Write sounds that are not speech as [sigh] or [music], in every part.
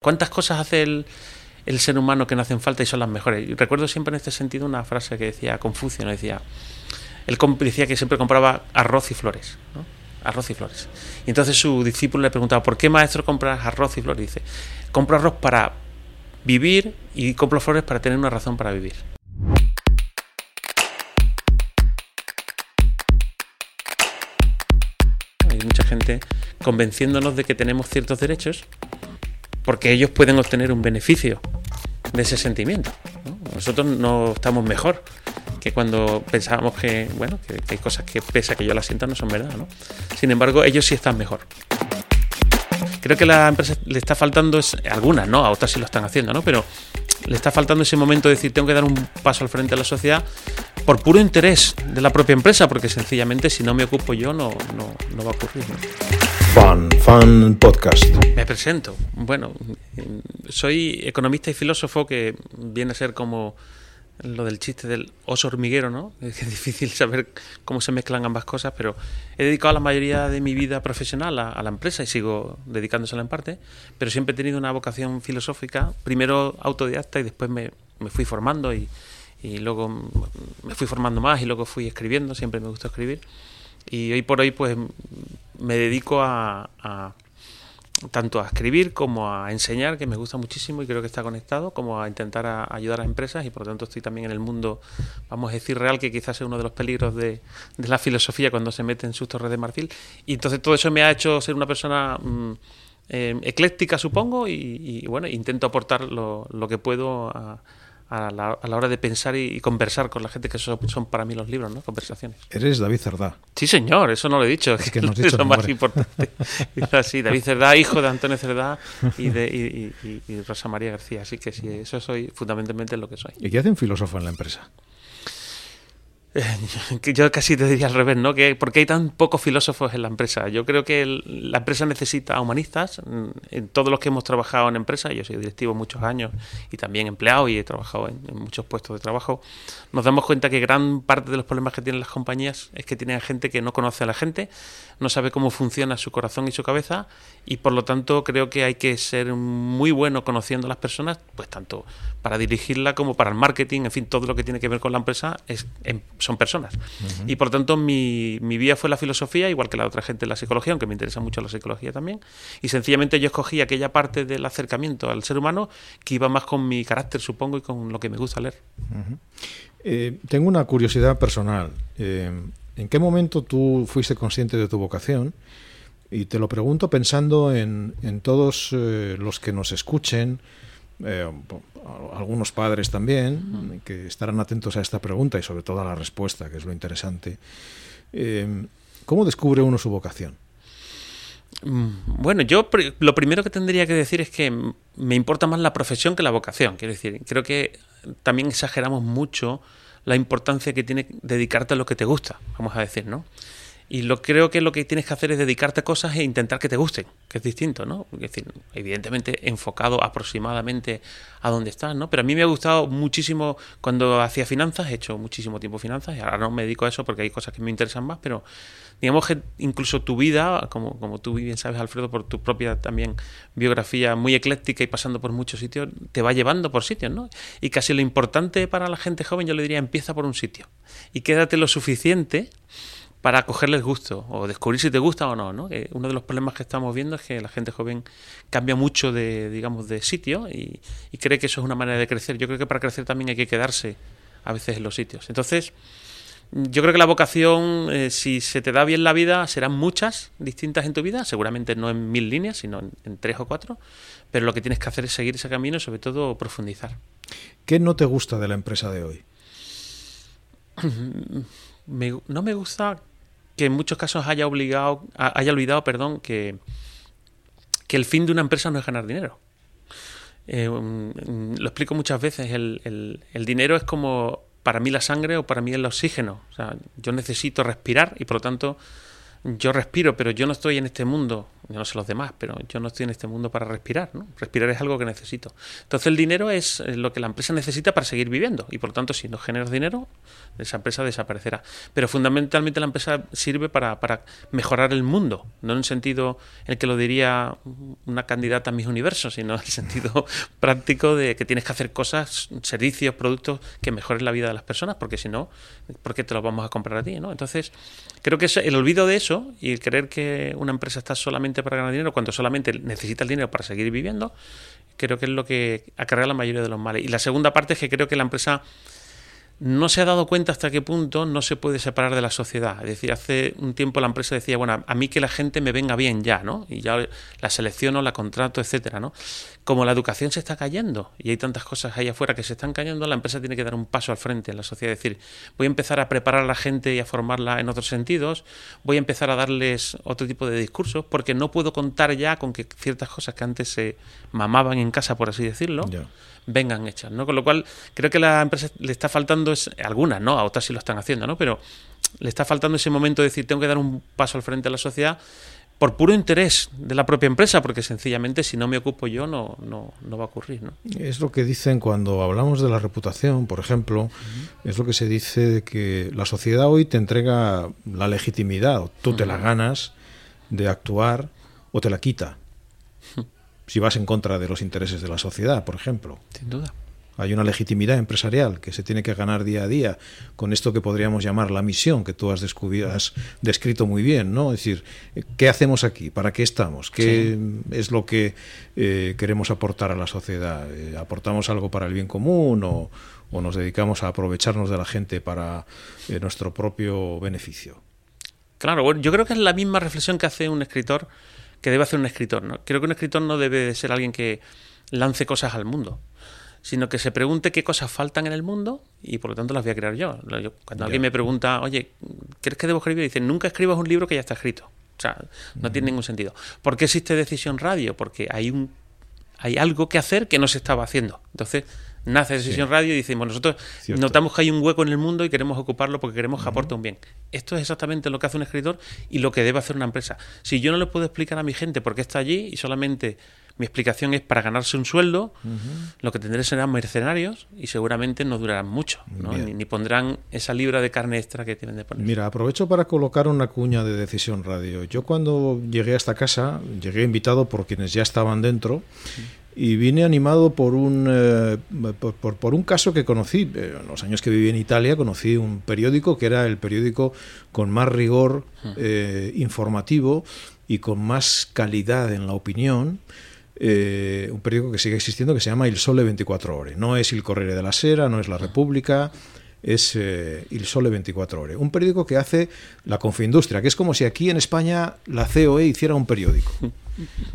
¿Cuántas cosas hace el, ser humano que no hacen falta y son las mejores? Y recuerdo siempre en este sentido una frase que decía Confucio, decía, él decía que siempre compraba arroz y flores, arroz y flores. Y entonces su discípulo le preguntaba, ¿por qué maestro compras arroz y flores? Dice, compro arroz para vivir y compro flores para tener una razón para vivir. Hay mucha gente convenciéndonos de que tenemos ciertos derechos porque ellos pueden obtener un beneficio de ese sentimiento. Nosotros no estamos mejor que cuando pensábamos que, bueno, que, hay cosas que pese a que yo las sienta no son verdad, ¿no? Sin embargo, ellos sí están mejor. Creo que a la empresa le está faltando, es, algunas, ¿no? A otras sí lo están haciendo, ¿no? Pero le está faltando ese momento de decir, tengo que dar un paso al frente de la sociedad por puro interés de la propia empresa, porque sencillamente si no me ocupo yo no, no, no va a ocurrir. Fan, Fan Podcast. Me presento. Bueno, soy economista y filósofo que viene a ser como lo del chiste del oso hormiguero, ¿no? [laughs] Es difícil saber cómo se mezclan ambas cosas, pero he dedicado la mayoría de mi vida profesional a, la empresa y sigo dedicándosela en parte, pero siempre he tenido una vocación filosófica, primero autodidacta y después me, fui formando y, y, luego me fui formando más y luego fui escribiendo, siempre me gustó escribir. Y hoy por hoy pues me dedico a, tanto a escribir como a enseñar, que me gusta muchísimo y creo que está conectado, como a intentar ayudar a empresas y por lo tanto estoy también en el mundo, vamos a decir, real, que quizás es uno de los peligros de, la filosofía cuando se mete en sus torres de marfil. Y entonces todo eso me ha hecho ser una persona mm, eh, ecléctica, supongo, y, bueno, intento aportar lo, lo que puedo a a la, a la, hora de pensar y, conversar con la gente, que eso son para mí los libros, ¿no? Conversaciones. Eres David Cerdá. Sí, señor, eso no lo he dicho. Es que [laughs] no has dicho es lo más importante. [laughs] sí, David Cerdá, hijo de Antonio Cerdá y de y, Rosa María García. Así que sí, eso soy fundamentalmente lo que soy. ¿Y qué hace un filósofo en la empresa? [laughs] yo casi te diría al revés, ¿no? Que, ¿Por qué hay tan pocos filósofos en la empresa? Yo creo que la empresa necesita humanistas. Mm, en todos los que hemos trabajado en empresa, yo soy directivo muchos años y también empleado y he trabajado en, muchos puestos de trabajo, nos damos cuenta que gran parte de los problemas que tienen las compañías es que tienen gente que no conoce a la gente, no sabe cómo funciona su corazón y su cabeza y por lo tanto creo que hay que ser muy bueno conociendo a las personas, pues tanto para dirigirla como para el marketing, en fin, todo lo que tiene que ver con la empresa es, son personas. Y por tanto mi, mi vía fue la filosofía, igual que la otra gente la psicología, aunque me interesa mucho la psicología también. Y sencillamente yo escogí aquella parte del acercamiento al ser humano que iba más con mi carácter, supongo, y con lo que me gusta leer. Eh, tengo una curiosidad personal. Eh, ¿En qué momento tú fuiste consciente de tu vocación? Y te lo pregunto pensando en, en todos eh, los que nos escuchen, eh, algunos padres también, que estarán atentos a esta pregunta y sobre todo a la respuesta, que es lo interesante. Eh, ¿Cómo descubre uno su vocación? Mm, bueno, yo lo primero que tendría que decir es que me importa más la profesión que la vocación. Quiero decir, creo que también exageramos mucho la importancia que tiene dedicarte a lo que te gusta, vamos a decir, ¿no? Y lo creo que lo que tienes que hacer es dedicarte a cosas e intentar que te gusten, que es distinto, ¿no? Es decir, evidentemente enfocado aproximadamente a donde estás, ¿no? Pero a mí me ha gustado muchísimo cuando hacía finanzas, he hecho muchísimo tiempo finanzas y ahora no me dedico a eso porque hay cosas que me interesan más, pero digamos que incluso tu vida, como, como tú bien sabes, Alfredo, por tu propia también biografía muy ecléctica y pasando por muchos sitios, te va llevando por sitios, ¿no? Y casi lo importante para la gente joven, yo le diría, empieza por un sitio y quédate lo suficiente para cogerles gusto o descubrir si te gusta o no, ¿no? uno de los problemas que estamos viendo es que la gente joven cambia mucho de, digamos, de sitio y, cree que eso es una manera de crecer. Yo creo que para crecer también hay que quedarse a veces en los sitios. Entonces, yo creo que la vocación, eh, si se te da bien la vida, serán muchas distintas en tu vida, seguramente no en mil líneas, sino en, tres o cuatro, pero lo que tienes que hacer es seguir ese camino y sobre todo profundizar. ¿Qué no te gusta de la empresa de hoy? [clears throat] no me gusta que en muchos casos haya obligado, haya olvidado, perdón, que, que el fin de una empresa no es ganar dinero. Eh, mm, lo explico muchas veces, el, el, dinero es como para mí la sangre o para mí el oxígeno. O sea, yo necesito respirar y por lo tanto yo respiro, pero yo no estoy en este mundo, yo no sé los demás, pero yo no estoy en este mundo para respirar. Respirar es algo que necesito. Entonces el dinero es lo que la empresa necesita para seguir viviendo y por lo tanto si no generas dinero, esa empresa desaparecerá. Pero fundamentalmente la empresa sirve para, para mejorar el mundo, no en el sentido en el que lo diría una candidata a mis universos, sino en el sentido [laughs] práctico de que tienes que hacer cosas, servicios, productos que mejoren la vida de las personas, porque si no, ¿por qué te los vamos a comprar a ti? Entonces, creo que el olvido de eso y el creer que una empresa está solamente para ganar dinero cuando solamente necesita el dinero para seguir viviendo, creo que es lo que acarrea la mayoría de los males. Y la segunda parte es que creo que la empresa no se ha dado cuenta hasta qué punto no se puede separar de la sociedad. Es decir, hace un tiempo la empresa decía, bueno, a mí que la gente me venga bien ya, ¿no? Y ya la selecciono, la contrato, etcétera, ¿no? Como la educación se está cayendo y hay tantas cosas ahí afuera que se están cayendo, la empresa tiene que dar un paso al frente en la sociedad. Es decir, voy a empezar a preparar a la gente y a formarla en otros sentidos, voy a empezar a darles otro tipo de discursos, porque no puedo contar ya con que ciertas cosas que antes se mamaban en casa, por así decirlo, vengan hechas, ¿no? Con lo cual, creo que a la empresa le está faltando, es, algunas, ¿no? A otras sí lo están haciendo, ¿no? Pero le está faltando ese momento de decir, tengo que dar un paso al frente a la sociedad por puro interés de la propia empresa, porque sencillamente si no me ocupo yo no, no, no va a ocurrir. ¿no? Es lo que dicen cuando hablamos de la reputación, por ejemplo, es lo que se dice de que la sociedad hoy te entrega la legitimidad, tú te la ganas de actuar o te la quita si vas en contra de los intereses de la sociedad, por ejemplo. Sin duda. Hay una legitimidad empresarial que se tiene que ganar día a día con esto que podríamos llamar la misión que tú has, has descrito muy bien, ¿no? Es decir, ¿qué hacemos aquí? ¿Para qué estamos? ¿Qué es lo que eh, queremos aportar a la sociedad? Eh, ¿Aportamos algo para el bien común o, nos dedicamos a aprovecharnos de la gente para eh, nuestro propio beneficio? Claro, bueno, yo creo que es la misma reflexión que hace un escritor que debe hacer un escritor. ¿no? Creo que un escritor no debe ser alguien que lance cosas al mundo, sino que se pregunte qué cosas faltan en el mundo y por lo tanto las voy a crear yo. cuando alguien me pregunta, oye, ¿crees que debo escribir? Dice, nunca escribas un libro que ya está escrito. O sea, no tiene ningún sentido. ¿Por qué existe Decisión Radio? Porque hay un hay algo que hacer que no se estaba haciendo. Entonces, nace Decisión Radio y decimos, nosotros notamos que hay un hueco en el mundo y queremos ocuparlo porque queremos que aporte un bien. Esto es exactamente lo que hace un escritor y lo que debe hacer una empresa. Si yo no le puedo explicar a mi gente por qué está allí y solamente mi explicación es para ganarse un sueldo, lo que tendré serán mercenarios y seguramente no durarán mucho, ni, pondrán esa libra de carne extra que tienen de poner. Mira, aprovecho para colocar una cuña de Decisión Radio. Yo cuando llegué a esta casa, llegué invitado por quienes ya estaban dentro y vine animado por un, eh, por, un caso que conocí. Eh, en los años que viví en Italia conocí un periódico que era el periódico con más rigor eh, informativo y con más calidad en la opinión. un periódico que sigue existiendo que se llama Il Sole 24 Ore. No es Il Corriere della Sera, no es La República, es Il Sole 24 Ore. Un periódico que hace la Confindustria, que es como si aquí en España la COE hiciera un periódico. [laughs]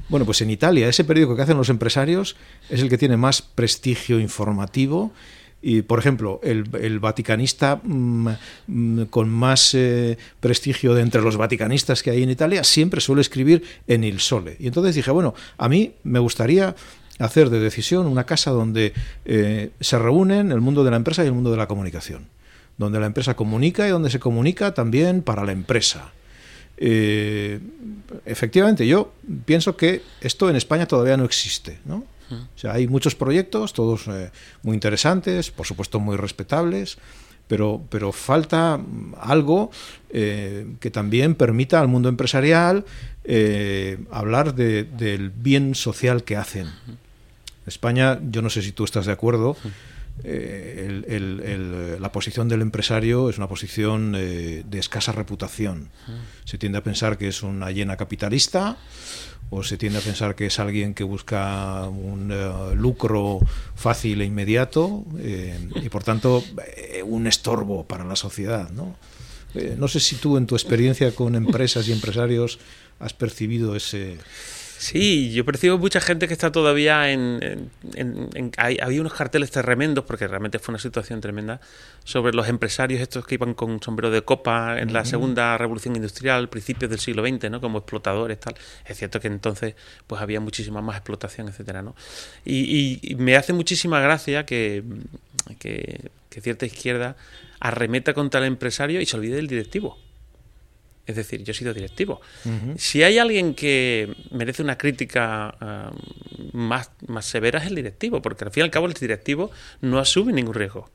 Bueno, pues en Italia ese periódico que hacen los empresarios es el que tiene más prestigio informativo. Y, por ejemplo, el, vaticanista mm, mm, con más eh, prestigio de entre los vaticanistas que hay en Italia siempre suele escribir en Il Sole. Y entonces dije, bueno, a mí me gustaría hacer de decisión una casa donde eh, se reúnen el mundo de la empresa y el mundo de la comunicación. Donde la empresa comunica y donde se comunica también para la empresa. Eh, efectivamente, yo pienso que esto en España todavía no existe. ¿no? O sea, hay muchos proyectos, todos eh, muy interesantes, por supuesto muy respetables, pero, pero falta algo eh, que también permita al mundo empresarial hablar del bien social que hacen. España, yo no sé si tú estás de acuerdo, eh, la posición del empresario es una posición eh, de escasa reputación. Se tiende a pensar que es una llena capitalista o se tiende a pensar que es alguien que busca un eh, lucro fácil e inmediato y por tanto un estorbo para la sociedad. ¿no? no sé si tú en tu experiencia con empresas y empresarios has percibido ese... Sí, yo percibo mucha gente que está todavía en... había unos carteles tremendos, porque realmente fue una situación tremenda, sobre los empresarios estos que iban con sombrero de copa en la segunda revolución industrial, principios del siglo XX, ¿no? Como explotadores, tal. Es cierto que entonces pues había muchísima más explotación, etcétera, ¿no? Y, me hace muchísima gracia que, que cierta izquierda arremeta contra el empresario y se olvide del directivo. Es decir, yo he sido directivo. Si hay alguien que merece una crítica ah, más, más severa es el directivo, porque al fin y al cabo el directivo no asume ningún riesgo.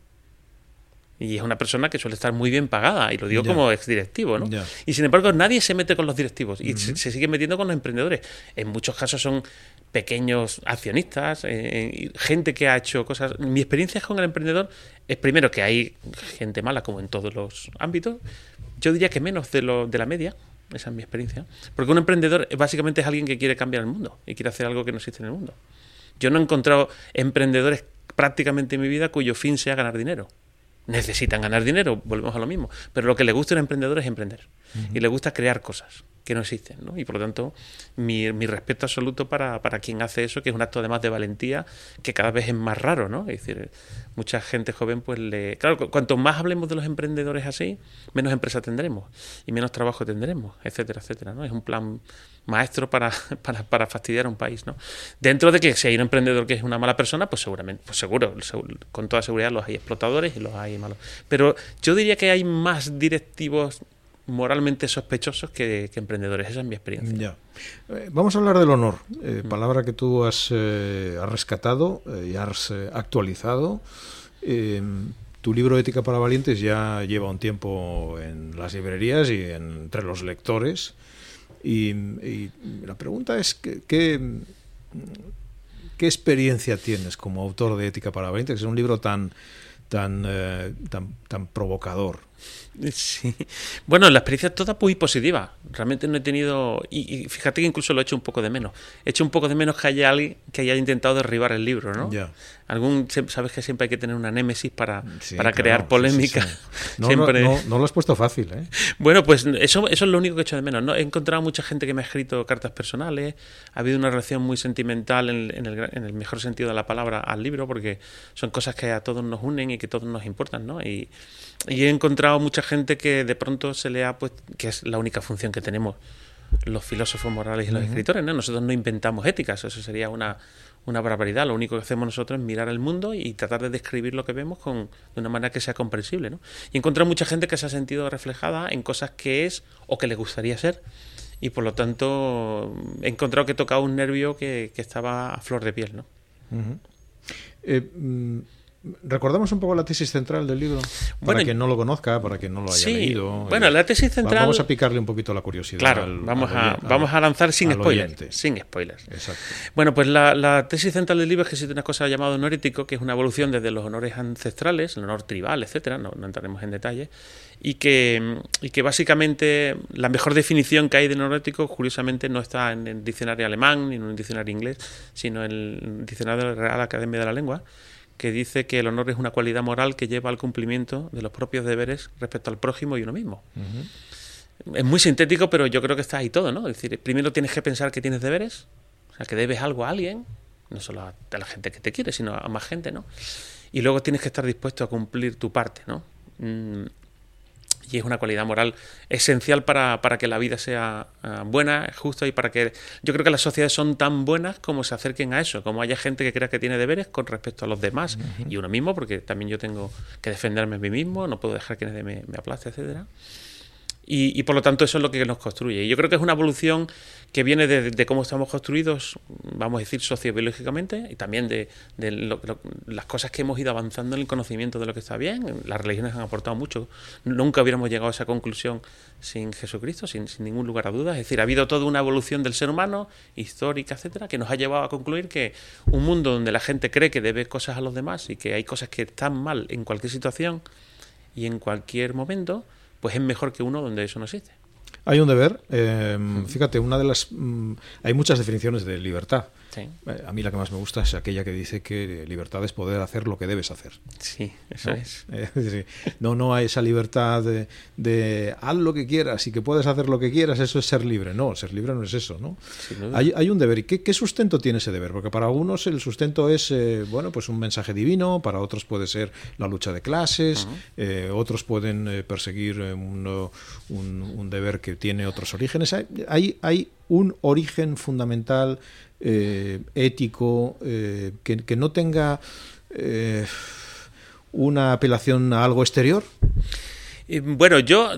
Y es una persona que suele estar muy bien pagada, y lo digo como exdirectivo, ¿no? Y sin embargo, nadie se mete con los directivos y se, sigue metiendo con los emprendedores. En muchos casos son pequeños accionistas, eh, gente que ha hecho cosas. Mi experiencia con el emprendedor es primero que hay gente mala, como en todos los ámbitos. Yo diría que menos de, lo, de la media. Esa es mi experiencia. Porque un emprendedor básicamente es alguien que quiere cambiar el mundo y quiere hacer algo que no existe en el mundo. Yo no he encontrado emprendedores prácticamente en mi vida cuyo fin sea ganar dinero necesitan ganar dinero, volvemos a lo mismo. Pero lo que le gusta a un emprendedor es emprender. Y le gusta crear cosas que no existen. ¿no? Y por lo tanto, mi, mi respeto absoluto para, para, quien hace eso, que es un acto además de valentía que cada vez es más raro. ¿no? Es decir, mucha gente joven, pues le. Claro, cuanto más hablemos de los emprendedores así, menos empresa tendremos y menos trabajo tendremos, etcétera, etcétera. ¿no? Es un plan maestro para, [laughs] para, para, fastidiar a un país. ¿no? Dentro de que si hay un emprendedor que es una mala persona, pues seguramente, pues seguro, con toda seguridad los hay explotadores y los hay malos. Pero yo diría que hay más directivos moralmente sospechosos que, emprendedores. Esa es mi experiencia. Eh, vamos a hablar del honor, eh, mm. palabra que tú has, eh, rescatado y has actualizado. tu libro Ética para Valientes ya lleva un tiempo en las librerías y entre los lectores. Y, la pregunta es, ¿qué, ¿qué, experiencia tienes como autor de Ética para Valientes? Que es un libro tan, tan, tan, tan provocador. [laughs] Sí. Bueno, la experiencia es toda muy positiva. Realmente no he tenido. Y, fíjate que incluso lo he hecho un poco de menos. He hecho un poco de menos que haya alguien que haya intentado derribar el libro, ¿no? Ya. Algún, sabes que siempre hay que tener una némesis para, para crear polémica. [laughs] no, no, lo has puesto fácil, ¿eh? [laughs] Bueno, pues eso, eso es lo único que he hecho de menos. ¿no? He encontrado mucha gente que me ha escrito cartas personales. Ha habido una relación muy sentimental en, en, el, en el mejor sentido de la palabra al libro, porque son cosas que a todos nos unen y que todos nos importan, ¿no? Y, y he encontrado mucha gente que de pronto se le ha puesto, que es la única función que tenemos los filósofos morales y los escritores, ¿no? Nosotros no inventamos éticas, eso sería una, una barbaridad. Lo único que hacemos nosotros es mirar el mundo y tratar de describir lo que vemos con, de una manera que sea comprensible, ¿no? Y he encontrado mucha gente que se ha sentido reflejada en cosas que es o que le gustaría ser y por lo tanto he encontrado que tocaba un nervio que, que estaba a flor de piel, ¿no? Recordamos un poco la tesis central del libro, para quien no lo conozca, para quien no lo haya leído. Bueno, la tesis central. Vamos a picarle un poquito la curiosidad. Claro, vamos, a, vamos a lanzar sin spoilers. Sin spoilers. Exacto. Bueno, pues la, tesis central del libro es que existe una cosa llamada honor ético, que es una evolución desde los honores ancestrales, el honor tribal, etcétera, no, entraremos en detalle, y que, y que básicamente la mejor definición que hay de honor ético, curiosamente, no está en el diccionario alemán ni en un diccionario inglés, sino en el diccionario de la Real Academia de la Lengua que dice que el honor es una cualidad moral que lleva al cumplimiento de los propios deberes respecto al prójimo y uno mismo. Es muy sintético, pero yo creo que está ahí todo, ¿no? Es decir, primero tienes que pensar que tienes deberes, o sea, que debes algo a alguien, no solo a, la gente que te quiere, sino a más gente, ¿no? Y luego tienes que estar dispuesto a cumplir tu parte, ¿no? Mm, y es una cualidad moral esencial para, para que la vida sea uh, buena, justa y para que yo creo que las sociedades son tan buenas como se acerquen a eso, como haya gente que crea que tiene deberes con respecto a los demás y uno mismo, porque también yo tengo que defenderme a mí mismo, no puedo dejar que nadie me, me aplaste, etcétera. Y, por lo tanto eso es lo que nos construye. Y yo creo que es una evolución que viene de, cómo estamos construidos, vamos a decir, sociobiológicamente, y también de, las cosas que hemos ido avanzando en el conocimiento de lo que está bien. Las religiones han aportado mucho. Nunca hubiéramos llegado a esa conclusión sin Jesucristo, sin, ningún lugar a dudas. Es decir, ha habido toda una evolución del ser humano, histórica, etcétera, que nos ha llevado a concluir que un mundo donde la gente cree que debe cosas a los demás y que hay cosas que están mal en cualquier situación y en cualquier momento, pues es mejor que uno donde eso no existe. Hay un deber. Eh, fíjate, una de las. Mm, hay muchas definiciones de libertad. Eh, a mí la que más me gusta es aquella que dice que libertad es poder hacer lo que debes hacer. Sí, eso es. Eh, [laughs] no, no hay esa libertad de, haz lo que quieras y que puedes hacer lo que quieras, eso es ser libre. No, ser libre no es eso, ¿no? hay, un deber. ¿Y qué, sustento tiene ese deber? Porque para algunos el sustento es, eh, bueno, pues un mensaje divino, para otros puede ser la lucha de clases, otros pueden perseguir un, un, deber que tiene otros orígenes. Hay, hay un origen fundamental eh, ético, eh, que, no tenga eh, una apelación a algo exterior? bueno, yo.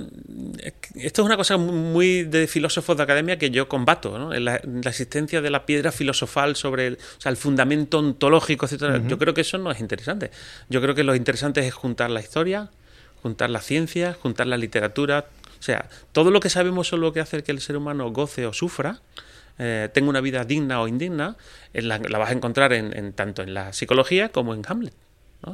Esto es una cosa muy de filósofos de academia que yo combato, ¿no? la, existencia de la piedra filosofal sobre el, o sea, el fundamento ontológico, etc. Yo creo que eso no es interesante. Yo creo que lo interesante es juntar la historia, juntar la ciencia, juntar la literatura. O sea, todo lo que sabemos sobre lo que hace que el ser humano goce o sufra. Eh, tenga una vida digna o indigna, la, vas a encontrar en, tanto en la psicología como en Hamlet.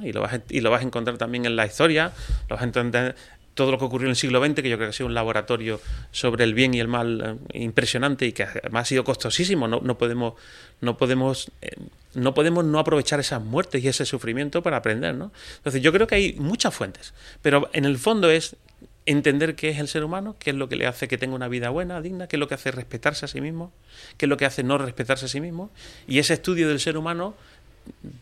Y, lo vas a, y lo vas a encontrar también en la historia, lo vas a todo lo que ocurrió en el siglo XX, que yo creo que ha sido un laboratorio sobre el bien y el mal eh, impresionante y que además ha sido costosísimo. No, no podemos, no podemos, eh, no podemos no aprovechar esas muertes y ese sufrimiento para aprender, ¿no? Entonces yo creo que hay muchas fuentes, pero en el fondo es entender qué es el ser humano, qué es lo que le hace que tenga una vida buena, digna, qué es lo que hace respetarse a sí mismo, qué es lo que hace no respetarse a sí mismo, y ese estudio del ser humano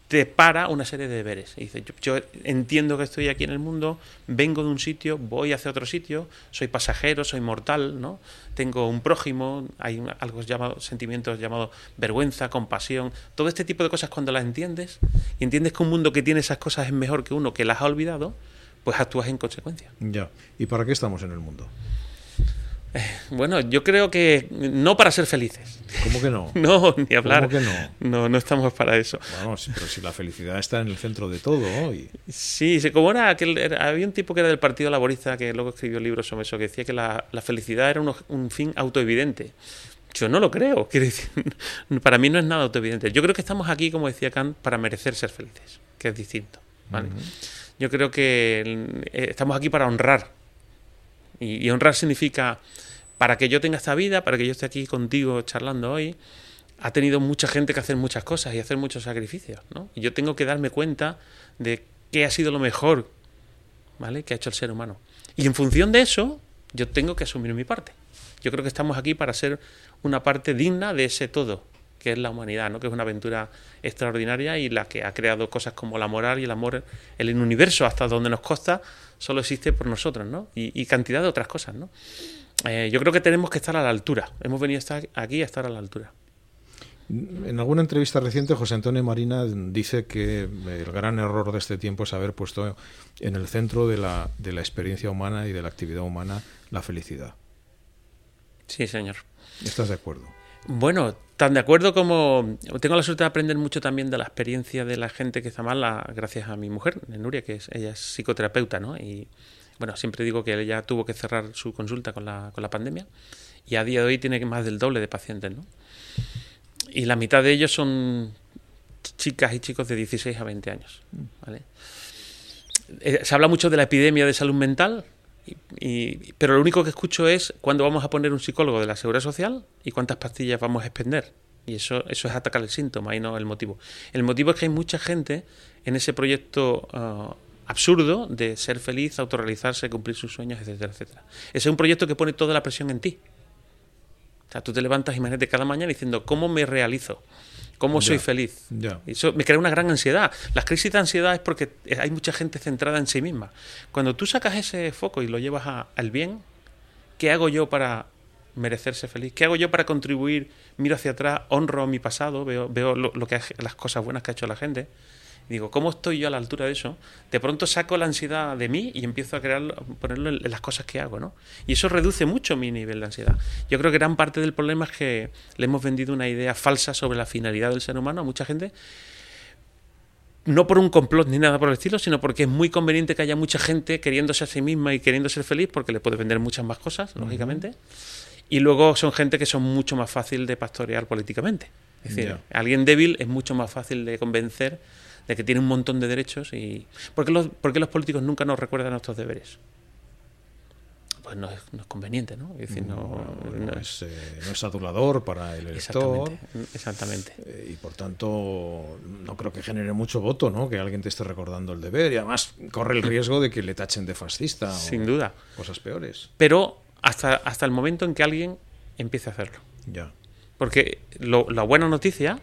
te para una serie de deberes. Y dice, yo, entiendo que estoy aquí en el mundo, vengo de un sitio, voy hacia otro sitio, soy pasajero, soy mortal, ¿no? Tengo un prójimo, hay algo llamado, sentimientos llamados vergüenza, compasión, todo este tipo de cosas cuando las entiendes y entiendes que un mundo que tiene esas cosas es mejor que uno que las ha olvidado, pues actúas en consecuencia. Ya. ¿Y para qué estamos en el mundo? Bueno, yo creo que no para ser felices. ¿Cómo que no? [laughs] No, ni hablar. ¿Cómo que no? No, no estamos para eso. Vamos, pero si la felicidad está en el centro de todo hoy. Sí, como era aquel, había un tipo que era del Partido Laborista que luego escribió libros sobre eso, que decía que la, felicidad era un, fin autoevidente. Yo no lo creo. [laughs] Quiero decir, para mí no es nada autoevidente. Yo creo que estamos aquí, como decía Kant, para merecer ser felices, que es distinto. Yo creo que eh, estamos aquí para honrar y, honrar significa, para que yo tenga esta vida, para que yo esté aquí contigo charlando hoy, ha tenido mucha gente que hacer muchas cosas y hacer muchos sacrificios, ¿no? Y yo tengo que darme cuenta de qué ha sido lo mejor, ¿vale? Que ha hecho el ser humano. Y en función de eso, yo tengo que asumir mi parte. Yo creo que estamos aquí para ser una parte digna de ese todo, que es la humanidad, ¿no? que es una aventura extraordinaria y la que ha creado cosas como la moral y el amor en el universo hasta donde nos consta solo existe por nosotros, ¿no? Y, cantidad de otras cosas, ¿no? Eh, yo creo que tenemos que estar a la altura. Hemos venido estar aquí a estar a la altura. En alguna entrevista reciente, José Antonio Marina dice que el gran error de este tiempo es haber puesto en el centro de la, de la experiencia humana y de la actividad humana la felicidad. Sí, señor. ¿Estás de acuerdo? Bueno, tan de acuerdo como tengo la suerte de aprender mucho también de la experiencia de la gente que está mal, gracias a mi mujer, Nuria, que es, ella es psicoterapeuta, ¿no? Y bueno, siempre digo que ella tuvo que cerrar su consulta con la, con la pandemia y a día de hoy tiene más del doble de pacientes, ¿no? Y la mitad de ellos son chicas y chicos de 16 a 20 años, ¿vale? Eh, se habla mucho de la epidemia de salud mental, y, pero lo único que escucho es cuándo vamos a poner un psicólogo de la seguridad social y cuántas pastillas vamos a expender. Y eso, eso es atacar el síntoma y no el motivo. El motivo es que hay mucha gente en ese proyecto uh, absurdo de ser feliz, autorrealizarse, cumplir sus sueños, etcétera, etcétera. Ese es un proyecto que pone toda la presión en ti. O sea, tú te levantas, imagínate, cada mañana diciendo, ¿cómo me realizo? ¿Cómo soy feliz? Eso me crea una gran ansiedad. Las crisis de ansiedad es porque hay mucha gente centrada en sí misma. Cuando tú sacas ese foco y lo llevas al bien, ¿qué hago yo para merecerse feliz? ¿Qué hago yo para contribuir? Miro hacia atrás, honro mi pasado, veo, veo lo, que las cosas buenas que ha hecho la gente digo, ¿cómo estoy yo a la altura de eso? De pronto saco la ansiedad de mí y empiezo a crear, ponerlo en, las cosas que hago, ¿no? Y eso reduce mucho mi nivel de ansiedad. Yo creo que gran parte del problema es que le hemos vendido una idea falsa sobre la finalidad del ser humano a mucha gente no por un complot ni nada por el estilo, sino porque es muy conveniente que haya mucha gente queriéndose a sí misma y queriendo ser feliz, porque le puede vender muchas más cosas, lógicamente. Y luego son gente que son mucho más fácil de pastorear políticamente. Es decir, alguien débil es mucho más fácil de convencer de que tiene un montón de derechos y... ¿Por qué los, los políticos nunca nos recuerdan nuestros deberes? Pues no es, conveniente, ¿no? Es decir, no, es, eh, no, es, adulador para el elector. Exactamente. Eh, y por tanto, no creo que genere mucho voto, ¿no? Que alguien te esté recordando el deber. Y además corre el riesgo de que le tachen de fascista. Sin duda. Cosas peores. Pero hasta, hasta el momento en que alguien empiece a hacerlo. Ya. Porque la buena noticia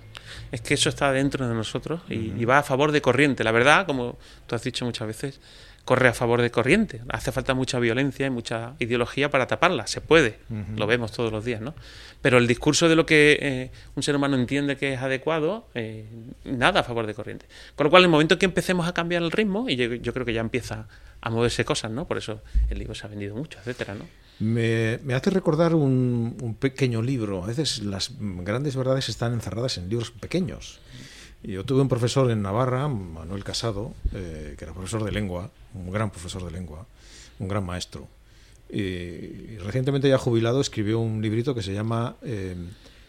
es que eso está dentro de nosotros y, va a favor de corriente. La verdad, como tú has dicho muchas veces, corre a favor de corriente. Hace falta mucha violencia y mucha ideología para taparla. Se puede, lo vemos todos los días, ¿no? Pero el discurso de lo que eh, un ser humano entiende que es adecuado, eh, nada a favor de corriente. Con lo cual, en el momento que empecemos a cambiar el ritmo, y yo, creo que ya empieza a moverse cosas, ¿no? Por eso el libro se ha vendido mucho, etcétera, ¿no? Me, hace recordar un, un, pequeño libro. A veces las grandes verdades están encerradas en libros pequeños. Yo tuve un profesor en Navarra, Manuel Casado, eh, que era profesor de lengua, un gran profesor de lengua, un gran maestro. Y, recientemente ya jubilado escribió un librito que se llama eh,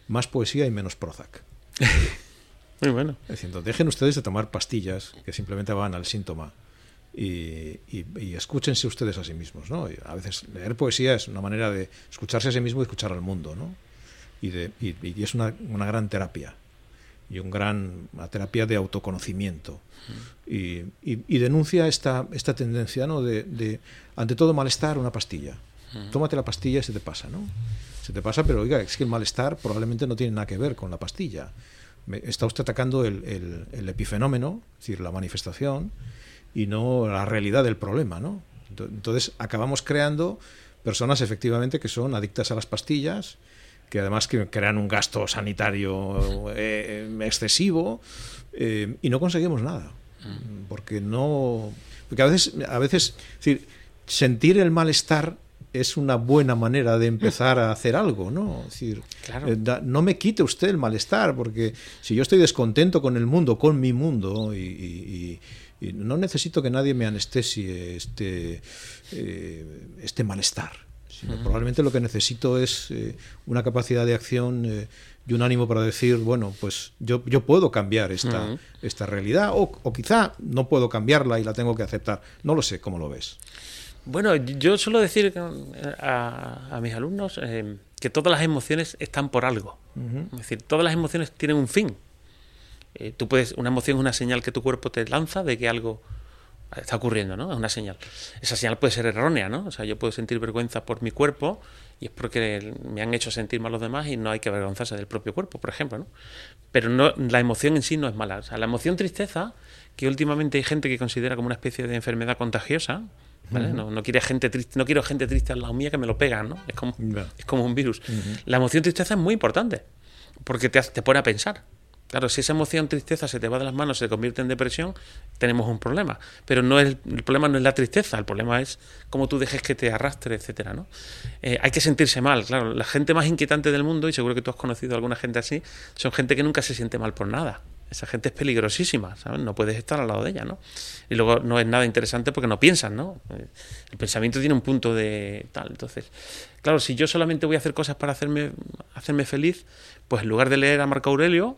Más poesía y menos Prozac. [laughs] Muy bueno. Diciendo, dejen ustedes de tomar pastillas que simplemente van al síntoma y, escúchense ustedes a sí mismos. ¿no? a veces leer poesía es una manera de escucharse a sí mismo y escuchar al mundo. ¿no? Y, de, y, es una, una gran terapia y un gran, una terapia de autoconocimiento. Y, y, denuncia esta, esta tendencia ¿no? de, de, ante todo, malestar, una pastilla. Tómate la pastilla y se te pasa, ¿no? Se te pasa, pero oiga, es que el malestar probablemente no tiene nada que ver con la pastilla. está usted atacando el, el, el, epifenómeno, es decir, la manifestación, y no la realidad del problema, ¿no? Entonces acabamos creando personas efectivamente que son adictas a las pastillas, que además crean un gasto sanitario eh, excesivo eh, y no conseguimos nada. Mm. Porque no. Porque a veces, a veces decir, sentir el malestar es una buena manera de empezar a hacer algo, ¿no? decir, eh, no me quite usted el malestar, porque si yo estoy descontento con el mundo, con mi mundo, y, no necesito que nadie me anestesie este, este malestar probablemente lo que necesito es eh, una capacidad de acción eh, y un ánimo para decir, bueno, pues yo, yo puedo cambiar esta, esta realidad o, quizá no puedo cambiarla y la tengo que aceptar. No lo sé, ¿cómo lo ves? Bueno, yo suelo decir a, mis alumnos eh, que todas las emociones están por algo. Es decir, todas las emociones tienen un fin. Tú puedes, una emoción es una señal que tu cuerpo te lanza de que algo está ocurriendo, ¿no? Es una señal. Esa señal puede ser errónea, ¿no? O sea, yo puedo sentir vergüenza por mi cuerpo y es porque me han hecho sentir mal los demás y no hay que avergonzarse del propio cuerpo, por ejemplo, ¿no? Pero no, la emoción en sí no es mala. O sea, la emoción tristeza, que últimamente hay gente que considera como una especie de enfermedad contagiosa, ¿vale? no, no, quiere gente triste, no quiero gente triste al lado mía que me lo pegan, ¿no? Es como, es como un virus. La emoción tristeza es muy importante porque te, te pone a pensar. Claro, si esa emoción tristeza se te va de las manos, se convierte en depresión, tenemos un problema. Pero no es, el problema no es la tristeza, el problema es cómo tú dejes que te arrastre, etcétera, ¿no? Eh, hay que sentirse mal, claro. La gente más inquietante del mundo, y seguro que tú has conocido a alguna gente así, son gente que nunca se siente mal por nada. Esa gente es peligrosísima, ¿sabes? No puedes estar al lado de ella, ¿no? Y luego no es nada interesante porque no piensan, ¿no? El pensamiento tiene un punto de tal. Entonces, claro, si yo solamente voy a hacer cosas para hacerme, hacerme feliz, pues en lugar de leer a Marco Aurelio,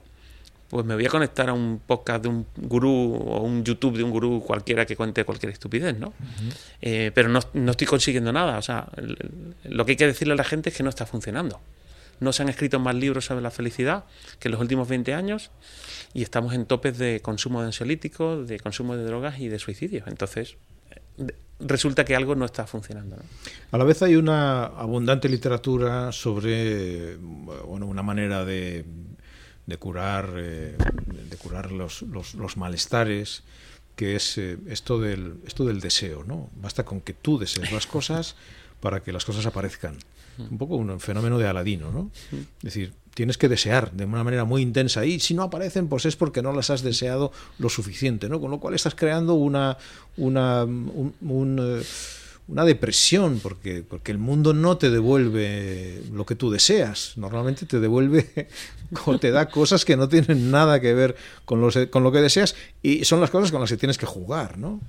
pues me voy a conectar a un podcast de un gurú o un YouTube de un gurú cualquiera que cuente cualquier estupidez, ¿no? Eh, pero no, no, estoy consiguiendo nada. O sea, lo que hay que decirle a la gente es que no está funcionando. No se han escrito más libros sobre la felicidad que en los últimos 20 años y estamos en topes de consumo de ansiolíticos, de consumo de drogas y de suicidios. Entonces, resulta que algo no está funcionando. A la vez hay una abundante literatura sobre bueno, una manera de de curar, eh, de curar los, los, malestares, que es eh, esto, del, esto del deseo. ¿no? Basta con que tú desees las cosas para que las cosas aparezcan. Un poco un fenómeno de Aladino, ¿no? Es decir, tienes que desear de una manera muy intensa y si no aparecen, pues es porque no las has deseado lo suficiente, ¿no? Con lo cual estás creando una, una un, eh, una depresión, porque, porque el mundo no te devuelve lo que tú deseas, normalmente te devuelve [laughs] o te da cosas que no tienen nada que ver con, los, con lo que deseas y son las cosas con las que tienes que jugar, ¿no?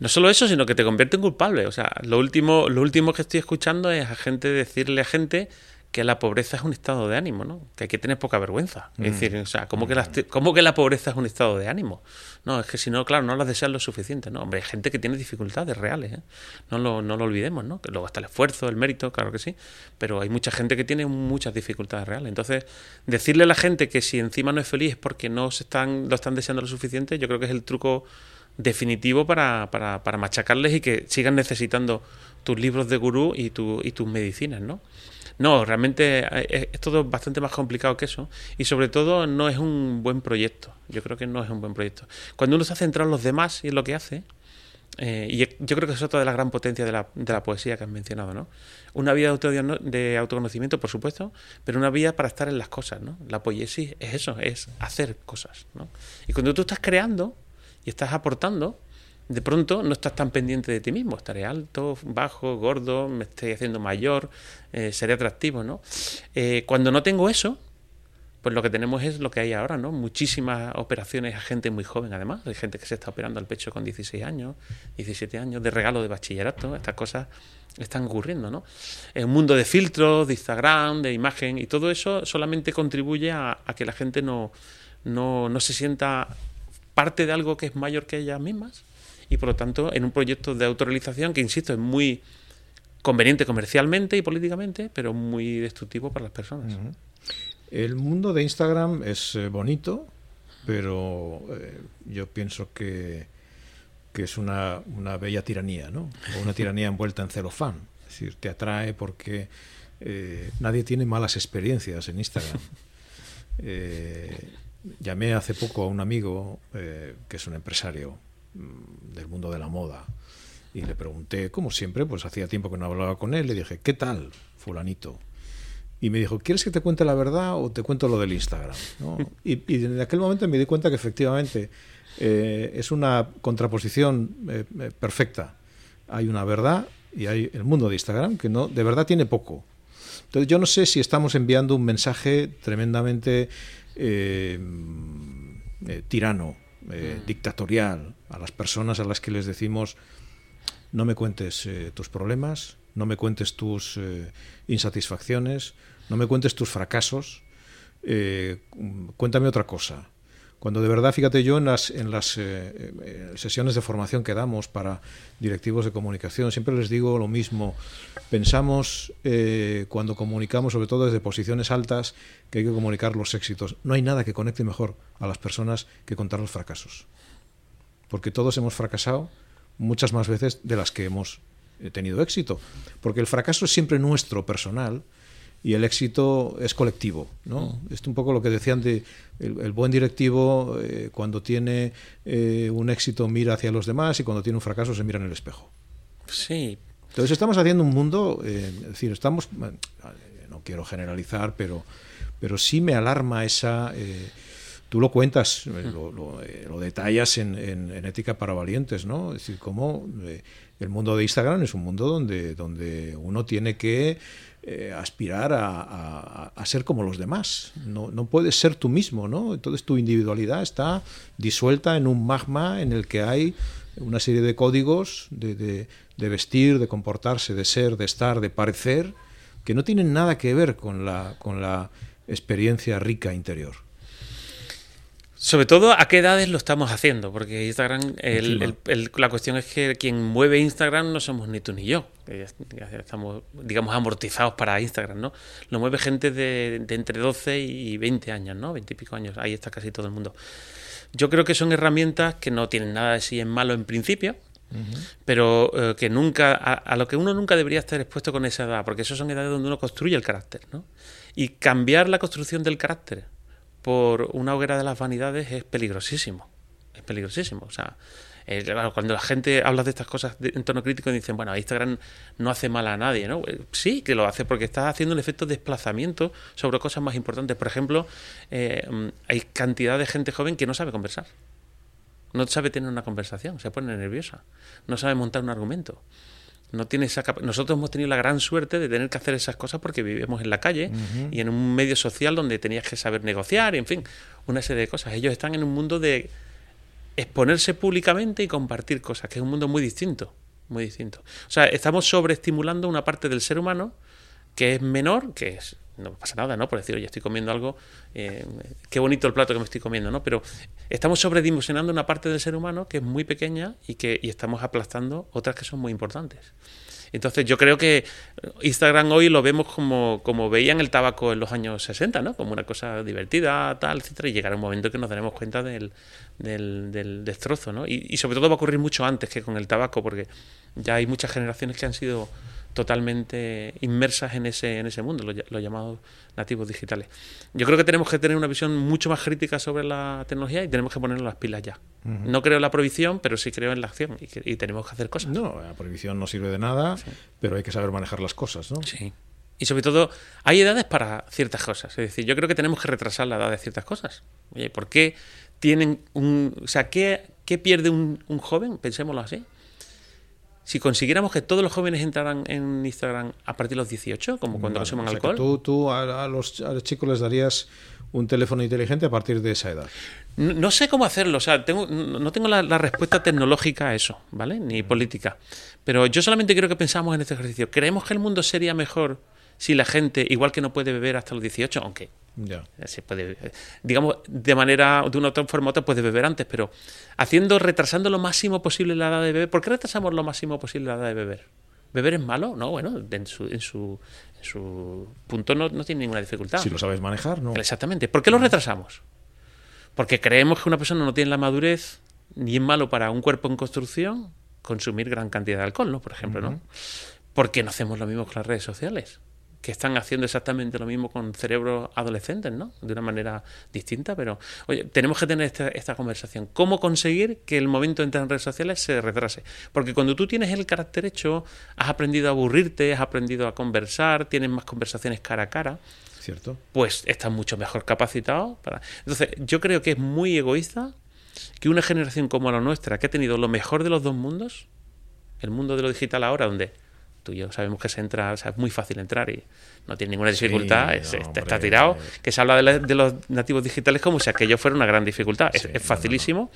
No solo eso, sino que te convierte en culpable. O sea, lo último, lo último que estoy escuchando es a gente decirle a gente que la pobreza es un estado de ánimo, ¿no? Que hay que tener poca vergüenza. Es mm. decir, o sea, ¿cómo que, la, ¿cómo que la pobreza es un estado de ánimo? No, es que si no, claro, no las deseas lo suficiente, ¿no? Hombre, hay gente que tiene dificultades reales, ¿eh? No lo, no lo olvidemos, ¿no? Que luego está el esfuerzo, el mérito, claro que sí, pero hay mucha gente que tiene muchas dificultades reales. Entonces, decirle a la gente que si encima no es feliz es porque no se están, lo están deseando lo suficiente, yo creo que es el truco definitivo para, para, para machacarles y que sigan necesitando tus libros de gurú y, tu, y tus medicinas, ¿no? No, realmente eh, es, todo bastante más complicado que eso y sobre todo no es un buen proyecto. Yo creo que no es un buen proyecto. Cuando uno se ha centrado en los demás y en lo que hace, eh, y yo creo que es otra de las gran potencias de la, de la poesía que has mencionado, ¿no? Una vida de, de autoconocimiento, por supuesto, pero una vida para estar en las cosas, ¿no? La poesía es eso, es hacer cosas, ¿no? Y cuando tú estás creando y estás aportando, de pronto no estás tan pendiente de ti mismo. Estaré alto, bajo, gordo, me estoy haciendo mayor, eh, seré atractivo, ¿no? Eh, cuando no tengo eso, pues lo que tenemos es lo que hay ahora, ¿no? Muchísimas operaciones a gente muy joven, además. Hay gente que se está operando al pecho con 16 años, 17 años, de regalo de bachillerato. Estas cosas están ocurriendo, ¿no? Un mundo de filtros, de Instagram, de imagen, y todo eso solamente contribuye a, que la gente no, no, no se sienta parte de algo que es mayor que ellas mismas. Y por lo tanto, en un proyecto de autorrealización que, insisto, es muy conveniente comercialmente y políticamente, pero muy destructivo para las personas. El mundo de Instagram es eh, bonito, pero eh, yo pienso que, que es una, una, bella tiranía, ¿no? O una [laughs] tiranía envuelta en celofán. Es decir, te atrae porque eh, nadie tiene malas experiencias en Instagram. [laughs] llamé hace poco a un amigo que es un empresario del mundo de la moda y le pregunté, como siempre, pues hacía tiempo que no hablaba con él, le dije, ¿qué tal, fulanito? y me dijo, ¿quieres que te cuente la verdad o te cuento lo del Instagram? Y, y, en aquel momento me di cuenta que efectivamente eh, es una contraposición eh, eh, perfecta. Hay una verdad y hay el mundo de Instagram que no de verdad tiene poco. Entonces yo no sé si estamos enviando un mensaje tremendamente tirano, mm. dictatorial a las personas a las que les decimos no me cuentes tus problemas, no me cuentes tus eh, insatisfacciones, no me cuentes tus fracasos, eh, cuéntame otra cosa. Cuando de verdad, fíjate yo en las, en las eh, sesiones de formación que damos para directivos de comunicación, siempre les digo lo mismo. Pensamos cuando comunicamos, sobre todo desde posiciones altas, que hay que comunicar los éxitos. No hay nada que conecte mejor a las personas que contar los fracasos. Porque todos hemos fracasado muchas más veces de las que hemos he tenido éxito. Porque el fracaso es siempre nuestro, personal, y el éxito es colectivo. ¿no? Mm. Es un poco lo que decían de el, buen directivo, eh, cuando tiene eh, un éxito mira hacia los demás y cuando tiene un fracaso se mira en el espejo. Sí. Entonces estamos haciendo un mundo, eh, es decir, estamos, no quiero generalizar, pero, pero sí me alarma esa tú lo cuentas, mm. lo, lo, detallas en, en, Ética para Valientes, ¿no? Es decir, cómo el mundo de Instagram es un mundo donde, donde uno tiene que eh, aspirar a, ser como los demás. No, no, puedes ser tú mismo, ¿no? Entonces tu individualidad está disuelta en un magma en el que hay una serie de códigos de, de, vestir, de comportarse, de ser, de estar, de parecer, que no tienen nada que ver con la, con la experiencia rica interior. Sobre todo, ¿a qué edades lo estamos haciendo? Porque Instagram, la cuestión es que quien mueve Instagram no somos ni tú ni yo. Ya, estamos, digamos, amortizados para Instagram, ¿no? Lo mueve gente de, entre 12 y 20 años, ¿no? 20 y pico años. Ahí está casi todo el mundo. Yo creo que son herramientas que no tienen nada de sí en malo en principio, pero eh, que nunca, a, a, lo que uno nunca debería estar expuesto con esa edad, porque eso son edades donde uno construye el carácter, ¿no? Y cambiar la construcción del carácter por una hoguera de las vanidades es peligrosísimo. Es peligrosísimo. O sea, eh, cuando la gente habla de estas cosas en tono crítico dicen, bueno, Instagram no hace mal a nadie, ¿no? Eh, sí que lo hace porque está haciendo el efecto de desplazamiento sobre cosas más importantes. Por ejemplo, eh, hay cantidad de gente joven que no sabe conversar. No sabe tener una conversación, se pone nerviosa. No sabe montar un argumento no tiene esa Nosotros hemos tenido la gran suerte de tener que hacer esas cosas porque vivimos en la calle y en un medio social donde tenías que saber negociar y, en fin, una serie de cosas. Ellos están en un mundo de exponerse públicamente y compartir cosas, que es un mundo muy distinto, muy distinto. O sea, estamos sobreestimulando una parte del ser humano que es menor, que es no pasa nada, ¿no? Por decir, oye, estoy comiendo algo, eh, qué bonito el plato que me estoy comiendo, ¿no? Pero estamos sobredimensionando una parte del ser humano que es muy pequeña y que y estamos aplastando otras que son muy importantes. Entonces yo creo que Instagram hoy lo vemos como, como veían el tabaco en los años 60, ¿no? Como una cosa divertida, tal, etcétera, y llegará un momento que nos daremos cuenta del, del, destrozo, ¿no? Y, y sobre todo va a ocurrir mucho antes que con el tabaco, porque ya hay muchas generaciones que han sido totalmente inmersas en ese, en ese mundo, los, los, llamados nativos digitales. Yo creo que tenemos que tener una visión mucho más crítica sobre la tecnología y tenemos que ponernos las pilas ya. Uh -huh. No creo en la prohibición, pero sí creo en la acción y, que, y, tenemos que hacer cosas. No, la prohibición no sirve de nada, sí. pero hay que saber manejar las cosas, ¿no? Sí. Y sobre todo, hay edades para ciertas cosas. Es decir, yo creo que tenemos que retrasar la edad de ciertas cosas. Oye, ¿por qué tienen un. O sea, ¿qué, qué pierde un, un joven? Pensémoslo así si consiguiéramos que todos los jóvenes entraran en Instagram a partir de los 18, como cuando vale, consumen o sea alcohol. tú, tú a, a, los, a, los, chicos les darías un teléfono inteligente a partir de esa edad. No, no sé cómo hacerlo, o sea, tengo, no tengo la, la, respuesta tecnológica a eso, ¿vale? Ni política. Pero yo solamente quiero que pensamos en este ejercicio. ¿Creemos que el mundo sería mejor si la gente, igual que no puede beber hasta los 18, aunque ya. Se puede, digamos, de manera, de una otra forma u otra puedes beber antes, pero haciendo, retrasando lo máximo posible la edad de beber. ¿Por qué retrasamos lo máximo posible la edad de beber? ¿Beber es malo? No, bueno, en su, en su, en su punto no, no tiene ninguna dificultad. Si lo sabes manejar, ¿no? Exactamente. ¿Por qué lo retrasamos? Porque creemos que una persona no tiene la madurez ni es malo para un cuerpo en construcción consumir gran cantidad de alcohol, ¿no? Por ejemplo, uh -huh. ¿no? Porque no hacemos lo mismo con las redes sociales que están haciendo exactamente lo mismo con cerebros adolescentes, ¿no? De una manera distinta, pero oye, tenemos que tener esta, esta, conversación. ¿Cómo conseguir que el momento de entrar en redes sociales se retrase? Porque cuando tú tienes el carácter hecho, has aprendido a aburrirte, has aprendido a conversar, tienes más conversaciones cara a cara. ¿Cierto? Pues estás mucho mejor capacitado para... Entonces, yo creo que es muy egoísta que una generación como la nuestra, que ha tenido lo mejor de los dos mundos, el mundo de lo digital ahora, donde tú y yo sabemos que se entra, o sea, es muy fácil entrar y no tiene ninguna dificultad, sí, es, no, está, está, tirado. Hombre. Que se habla de, la, de, los nativos digitales como si aquello fuera una gran dificultad. Sí, es, es, facilísimo no, no.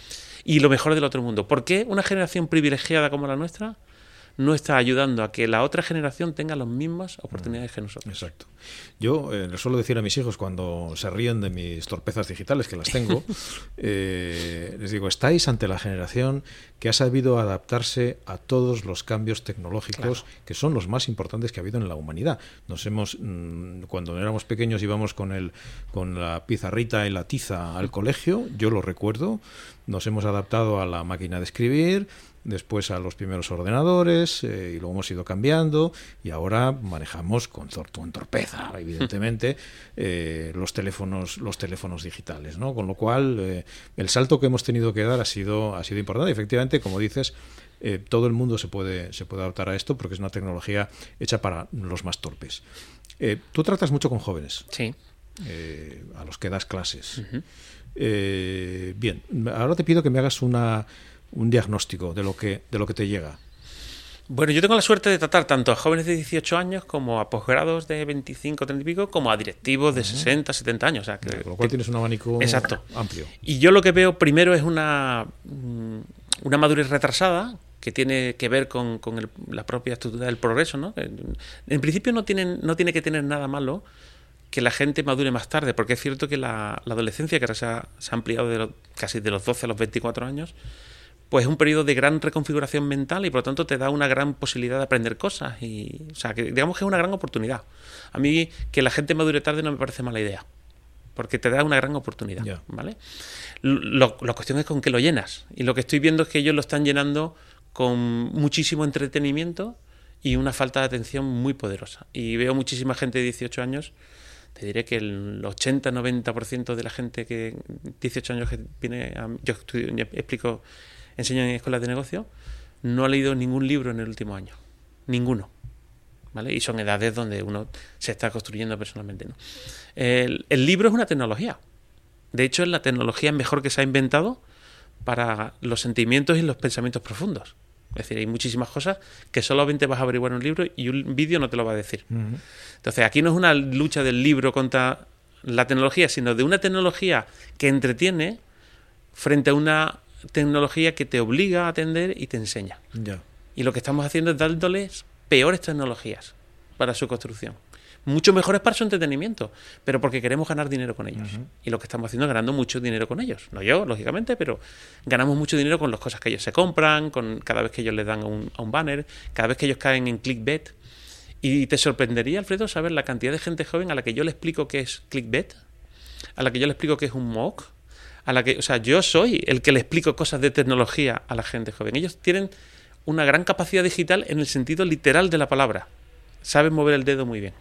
y lo mejor del otro mundo. ¿Por qué una generación privilegiada como la nuestra no está ayudando a que la otra generación tenga las mismas oportunidades que nosotros. Exacto. Yo eh, les suelo decir a mis hijos cuando se ríen de mis torpezas digitales, que las tengo, [laughs] eh, les digo, estáis ante la generación que ha sabido adaptarse a todos los cambios tecnológicos claro. que son los más importantes que ha habido en la humanidad. Nos hemos, mmm, cuando éramos pequeños íbamos con, el, con la pizarrita y la tiza al colegio, yo lo recuerdo, nos hemos adaptado a la máquina de escribir, después a los primeros ordenadores eh, y luego hemos ido cambiando y ahora manejamos con, con torpeza evidentemente [laughs] eh, los teléfonos los teléfonos digitales no con lo cual eh, el salto que hemos tenido que dar ha sido ha sido importante. Efectivamente como dices eh, todo el mundo se puede se puede adaptar a esto porque es una tecnología hecha para los más torpes. Eh, tú tratas mucho con jóvenes. Sí. Eh, a los que das clases. Uh -huh. bien ahora te pido que me hagas una un diagnóstico de lo que, de lo que te llega? Bueno, yo tengo la suerte de tratar tanto a jóvenes de 18 años como a posgrados de 25, 30 y pico, como a directivos de uh -huh. 60, 70 años. O sea, que, Con lo cual tienes un abanico exacto. amplio. Y yo lo que veo primero es una, mm, una madurez retrasada que tiene que ver con, con el, la propia estructura del progreso. ¿no? En principio no, tienen, no tiene que tener nada malo que la gente madure más tarde, porque es cierto que la, la adolescencia, que ahora se ha, se ha ampliado de lo, casi de los 12 a los 24 años, pues es un periodo de gran reconfiguración mental y por lo tanto te da una gran posibilidad de aprender cosas y o sea que digamos que es una gran oportunidad. A mí que la gente madure tarde no me parece mala idea porque te da una gran oportunidad yeah. vale lo, la cuestión es con qué lo llenas y lo que estoy viendo es que ellos lo están llenando con muchísimo entretenimiento y una falta de atención muy poderosa. Y veo muchísima gente de 18 años te diré que el 80-90% de la gente que 18 años que viene a, yo estudio, explico enseño en escuelas de negocio, no ha leído ningún libro en el último año. Ninguno. ¿Vale? Y son edades donde uno se está construyendo personalmente. ¿no? El, el, libro es una tecnología. De hecho, es la tecnología mejor que se ha inventado para los sentimientos y los pensamientos profundos. Es decir, hay muchísimas cosas que solamente vas a averiguar en un libro y un vídeo no te lo va a decir. Uh -huh. Entonces, aquí no es una lucha del libro contra la tecnología, sino de una tecnología que entretiene frente a una tecnología que te obliga a atender y te enseña. Ya. Y lo que estamos haciendo es dándoles peores tecnologías para su construcción. Mucho mejores para su entretenimiento, pero porque queremos ganar dinero con ellos. Uh -huh. Y lo que estamos haciendo es ganando mucho dinero con ellos. No yo, lógicamente, pero ganamos mucho dinero con las cosas que ellos se compran, con cada vez que ellos les dan a un, a un banner, cada vez que ellos caen en clickbait. Y te sorprendería, Alfredo, saber la cantidad de gente joven a la que yo le explico qué es clickbait, a la que yo le explico qué es un mock, a la que, o sea, yo soy el que le explico cosas de tecnología a la gente joven. Ellos tienen una gran capacidad digital en el sentido literal de la palabra. saben mover el dedo muy bien.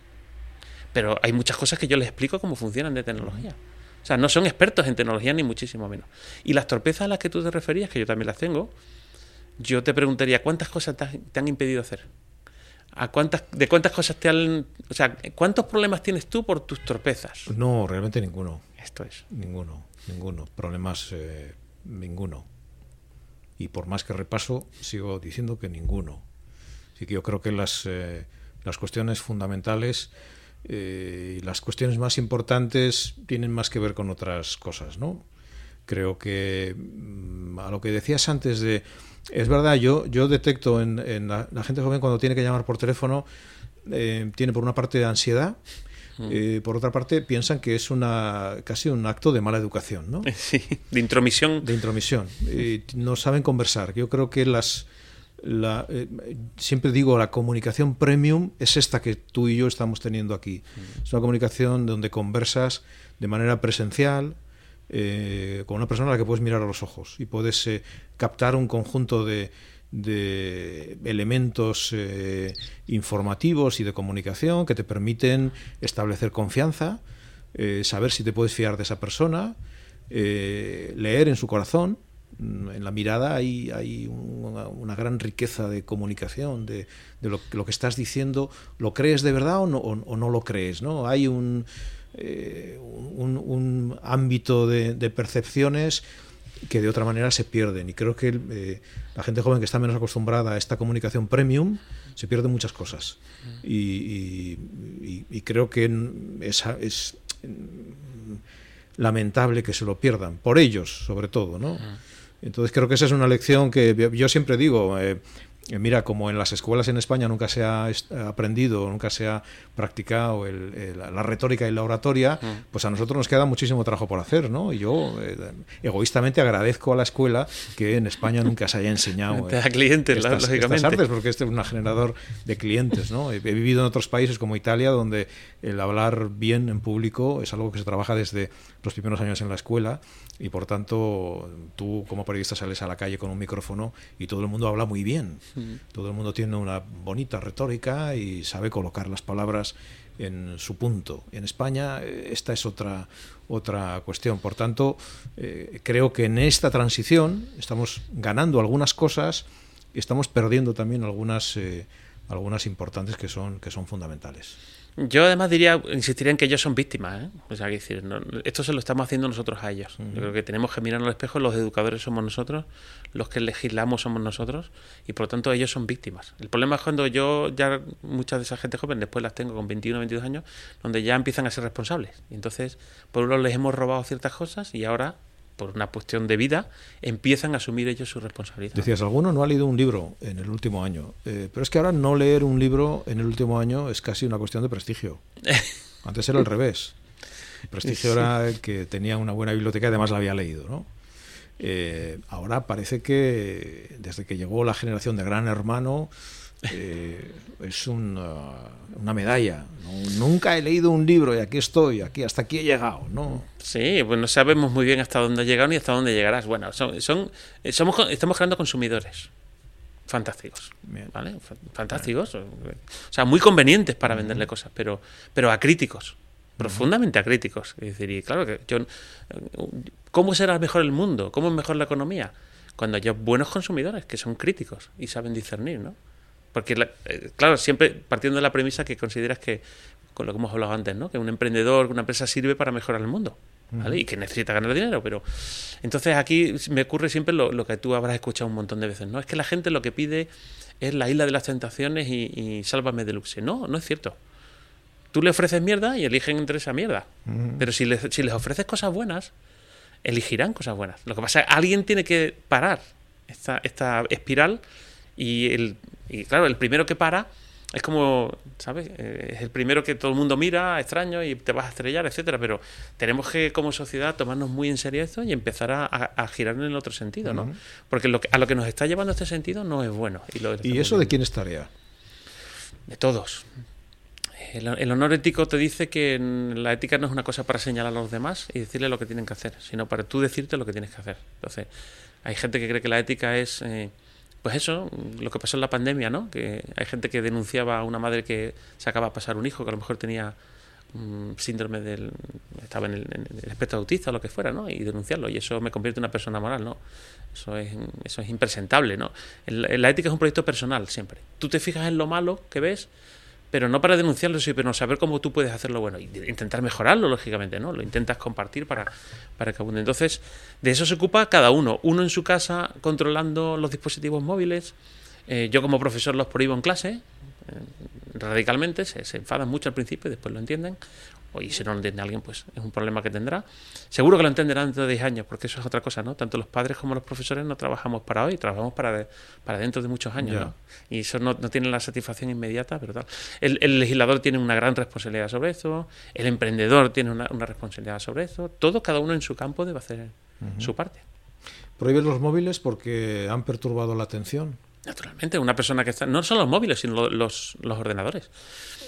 Pero hay muchas cosas que yo les explico cómo funcionan de tecnología. O sea, no son expertos en tecnología ni muchísimo menos. Y las torpezas a las que tú te referías, que yo también las tengo, yo te preguntaría, ¿cuántas cosas te, han impedido hacer? ¿A cuántas, ¿De cuántas cosas te han... O sea, ¿cuántos problemas tienes tú por tus torpezas? No, realmente ninguno. Esto es. Ninguno, ninguno. Problemas, eh, ninguno. Y por más que repaso, sigo diciendo que ninguno. Así que yo creo que las, eh, las cuestiones fundamentales eh, y las cuestiones más importantes tienen más que ver con otras cosas, ¿no? Creo que mm, a lo que decías antes de... Es verdad, yo, yo detecto en, la, gente joven cuando tiene que llamar por teléfono, eh, tiene por una parte de ansiedad. Eh, por otra parte piensan que es una casi un acto de mala educación, ¿no? [laughs] Sí, de intromisión. De intromisión. no saben conversar. Yo creo que las la, eh, siempre digo, la comunicación premium es esta que tú y yo estamos teniendo aquí. Mm. Es una comunicación donde conversas de manera presencial, eh, con una persona a la que puedes mirar a los ojos y puedes eh, captar un conjunto de, de elementos informativos y de comunicación que te permiten establecer confianza, saber si te puedes fiar de esa persona, leer en su corazón Mm, en la mirada hay, hay una, gran riqueza de comunicación, de, lo, lo, que estás diciendo, ¿lo crees de verdad o no, o, no lo crees? ¿no? Hay un, eh, un, ámbito de, percepciones que de otra manera se pierden. Y creo que eh, la gente joven que está menos acostumbrada a esta comunicación premium se pierde muchas cosas. Y, y creo que es, es lamentable que se lo pierdan, por ellos sobre todo, ¿no? Entonces creo que esa es una lección que yo siempre digo, eh, mira, como en las escuelas en España nunca se ha aprendido, nunca se ha practicado la retórica y la oratoria, mm. pues a nosotros nos queda muchísimo trabajo por hacer, ¿no? Y yo eh, egoístamente agradezco a la escuela que en España nunca se haya enseñado [laughs] Te da clientes, estas, lógicamente. artes, porque este es un generador de clientes, ¿no? He, vivido en otros países como Italia, donde el hablar bien en público es algo que se trabaja desde los primeros años en la escuela y por tanto tú como periodista sales a la calle con un micrófono y todo el mundo habla muy bien. Todo el mundo tiene una bonita retórica y sabe colocar las palabras en su punto. En España eh, esta es otra, otra cuestión. Por tanto, eh, creo que en esta transición estamos ganando algunas cosas y estamos perdiendo también algunas, eh, algunas importantes que son, que son fundamentales. Yo además diría, insistiría en que ellos son víctimas. ¿eh? O sea, decir, esto se lo estamos haciendo nosotros a ellos. Yo creo que tenemos que mirar al espejo, los educadores somos nosotros, los que legislamos somos nosotros, y por lo tanto ellos son víctimas. El problema es cuando yo ya, muchas de esa gente joven, después las tengo con 21 o 22 años, donde ya empiezan a ser responsables. Y entonces, por un lado les hemos robado ciertas cosas y ahora por una cuestión de vida, empiezan a asumir ellos su responsabilidad. Decías, alguno no ha leído un libro en el último año, eh, pero es que ahora no leer un libro en el último año es casi una cuestión de prestigio. [laughs] Antes era al revés. El prestigio era que tenía una buena biblioteca y además la había leído, ¿no? Eh, ahora parece que desde que llegó la generación de Gran Hermano, eh, es una, una medalla. Nunca he leído un libro y aquí estoy, aquí hasta aquí he llegado, ¿no? Sí, pues no sabemos muy bien hasta dónde he llegado ni hasta dónde llegarás. Bueno, son, son eh, somos, estamos creando consumidores fantásticos, ¿vale? Fantásticos, o sea, muy convenientes para venderle cosas, pero, pero a críticos, profundamente a críticos. Es decir, y claro que yo, ¿cómo será mejor el mundo? ¿Cómo es mejor la economía? Cuando haya buenos consumidores que son críticos y saben discernir, ¿no? Porque, eh, claro, siempre partiendo de la premisa que consideras que, con lo que hemos hablado antes, ¿no? que un emprendedor, una empresa sirve para mejorar el mundo. ¿vale? Y que necesita ganar dinero, pero entonces aquí me ocurre siempre lo, que tú habrás escuchado un montón de veces, ¿no? Es que la gente lo que pide es la isla de las tentaciones y, sálvame deluxe. No, no es cierto. Tú le ofreces mierda y eligen entre esa mierda. Pero si les, si les ofreces cosas buenas, elegirán cosas buenas. Lo que pasa es que alguien tiene que parar esta, esta espiral y, el, y claro, el primero que para es como, ¿sabes? Eh, es el primero que todo el mundo mira, extraño, y te vas a estrellar, etcétera. Pero tenemos que, como sociedad, tomarnos muy en serio esto y empezar a, girar en el otro sentido, ¿no? Porque lo a lo que nos está llevando este sentido no es bueno. ¿Y, eso de quién es tarea? De todos. El, el, honor ético te dice que la ética no es una cosa para señalar a los demás y decirle lo que tienen que hacer, sino para tú decirte lo que tienes que hacer. Entonces, hay gente que cree que la ética es. Eh, pues eso, lo que pasó en la pandemia, ¿no? Que hay gente que denunciaba a una madre que se acaba de pasar un hijo que a lo mejor tenía un síndrome del estaba en el, en el, espectro autista o lo que fuera, ¿no? Y denunciarlo y eso me convierte en una persona moral, ¿no? Eso es eso es impresentable, ¿no? La ética es un proyecto personal siempre. Tú te fijas en lo malo que ves pero no para denunciarlo, sino saber cómo tú puedes hacerlo bueno y intentar mejorarlo, lógicamente, ¿no? Lo intentas compartir para, para que abunde. Entonces, de eso se ocupa cada uno. Uno en su casa controlando los dispositivos móviles. Eh, yo como profesor los prohíbo en clase, eh, radicalmente, se, se, enfadan mucho al principio después lo entienden y si no lo entiende alguien, pues es un problema que tendrá. Seguro que lo entenderá dentro de 10 años, porque eso es otra cosa, ¿no? Tanto los padres como los profesores no trabajamos para hoy, trabajamos para, de, para dentro de muchos años, ¿no? Y eso no, no, tiene la satisfacción inmediata, pero tal. El, el, legislador tiene una gran responsabilidad sobre eso, el emprendedor tiene una, una responsabilidad sobre eso, todo, cada uno en su campo debe hacer uh -huh. su parte. Prohíben los móviles porque han perturbado la atención. Naturalmente, una persona que está. No son los móviles, sino los, los ordenadores.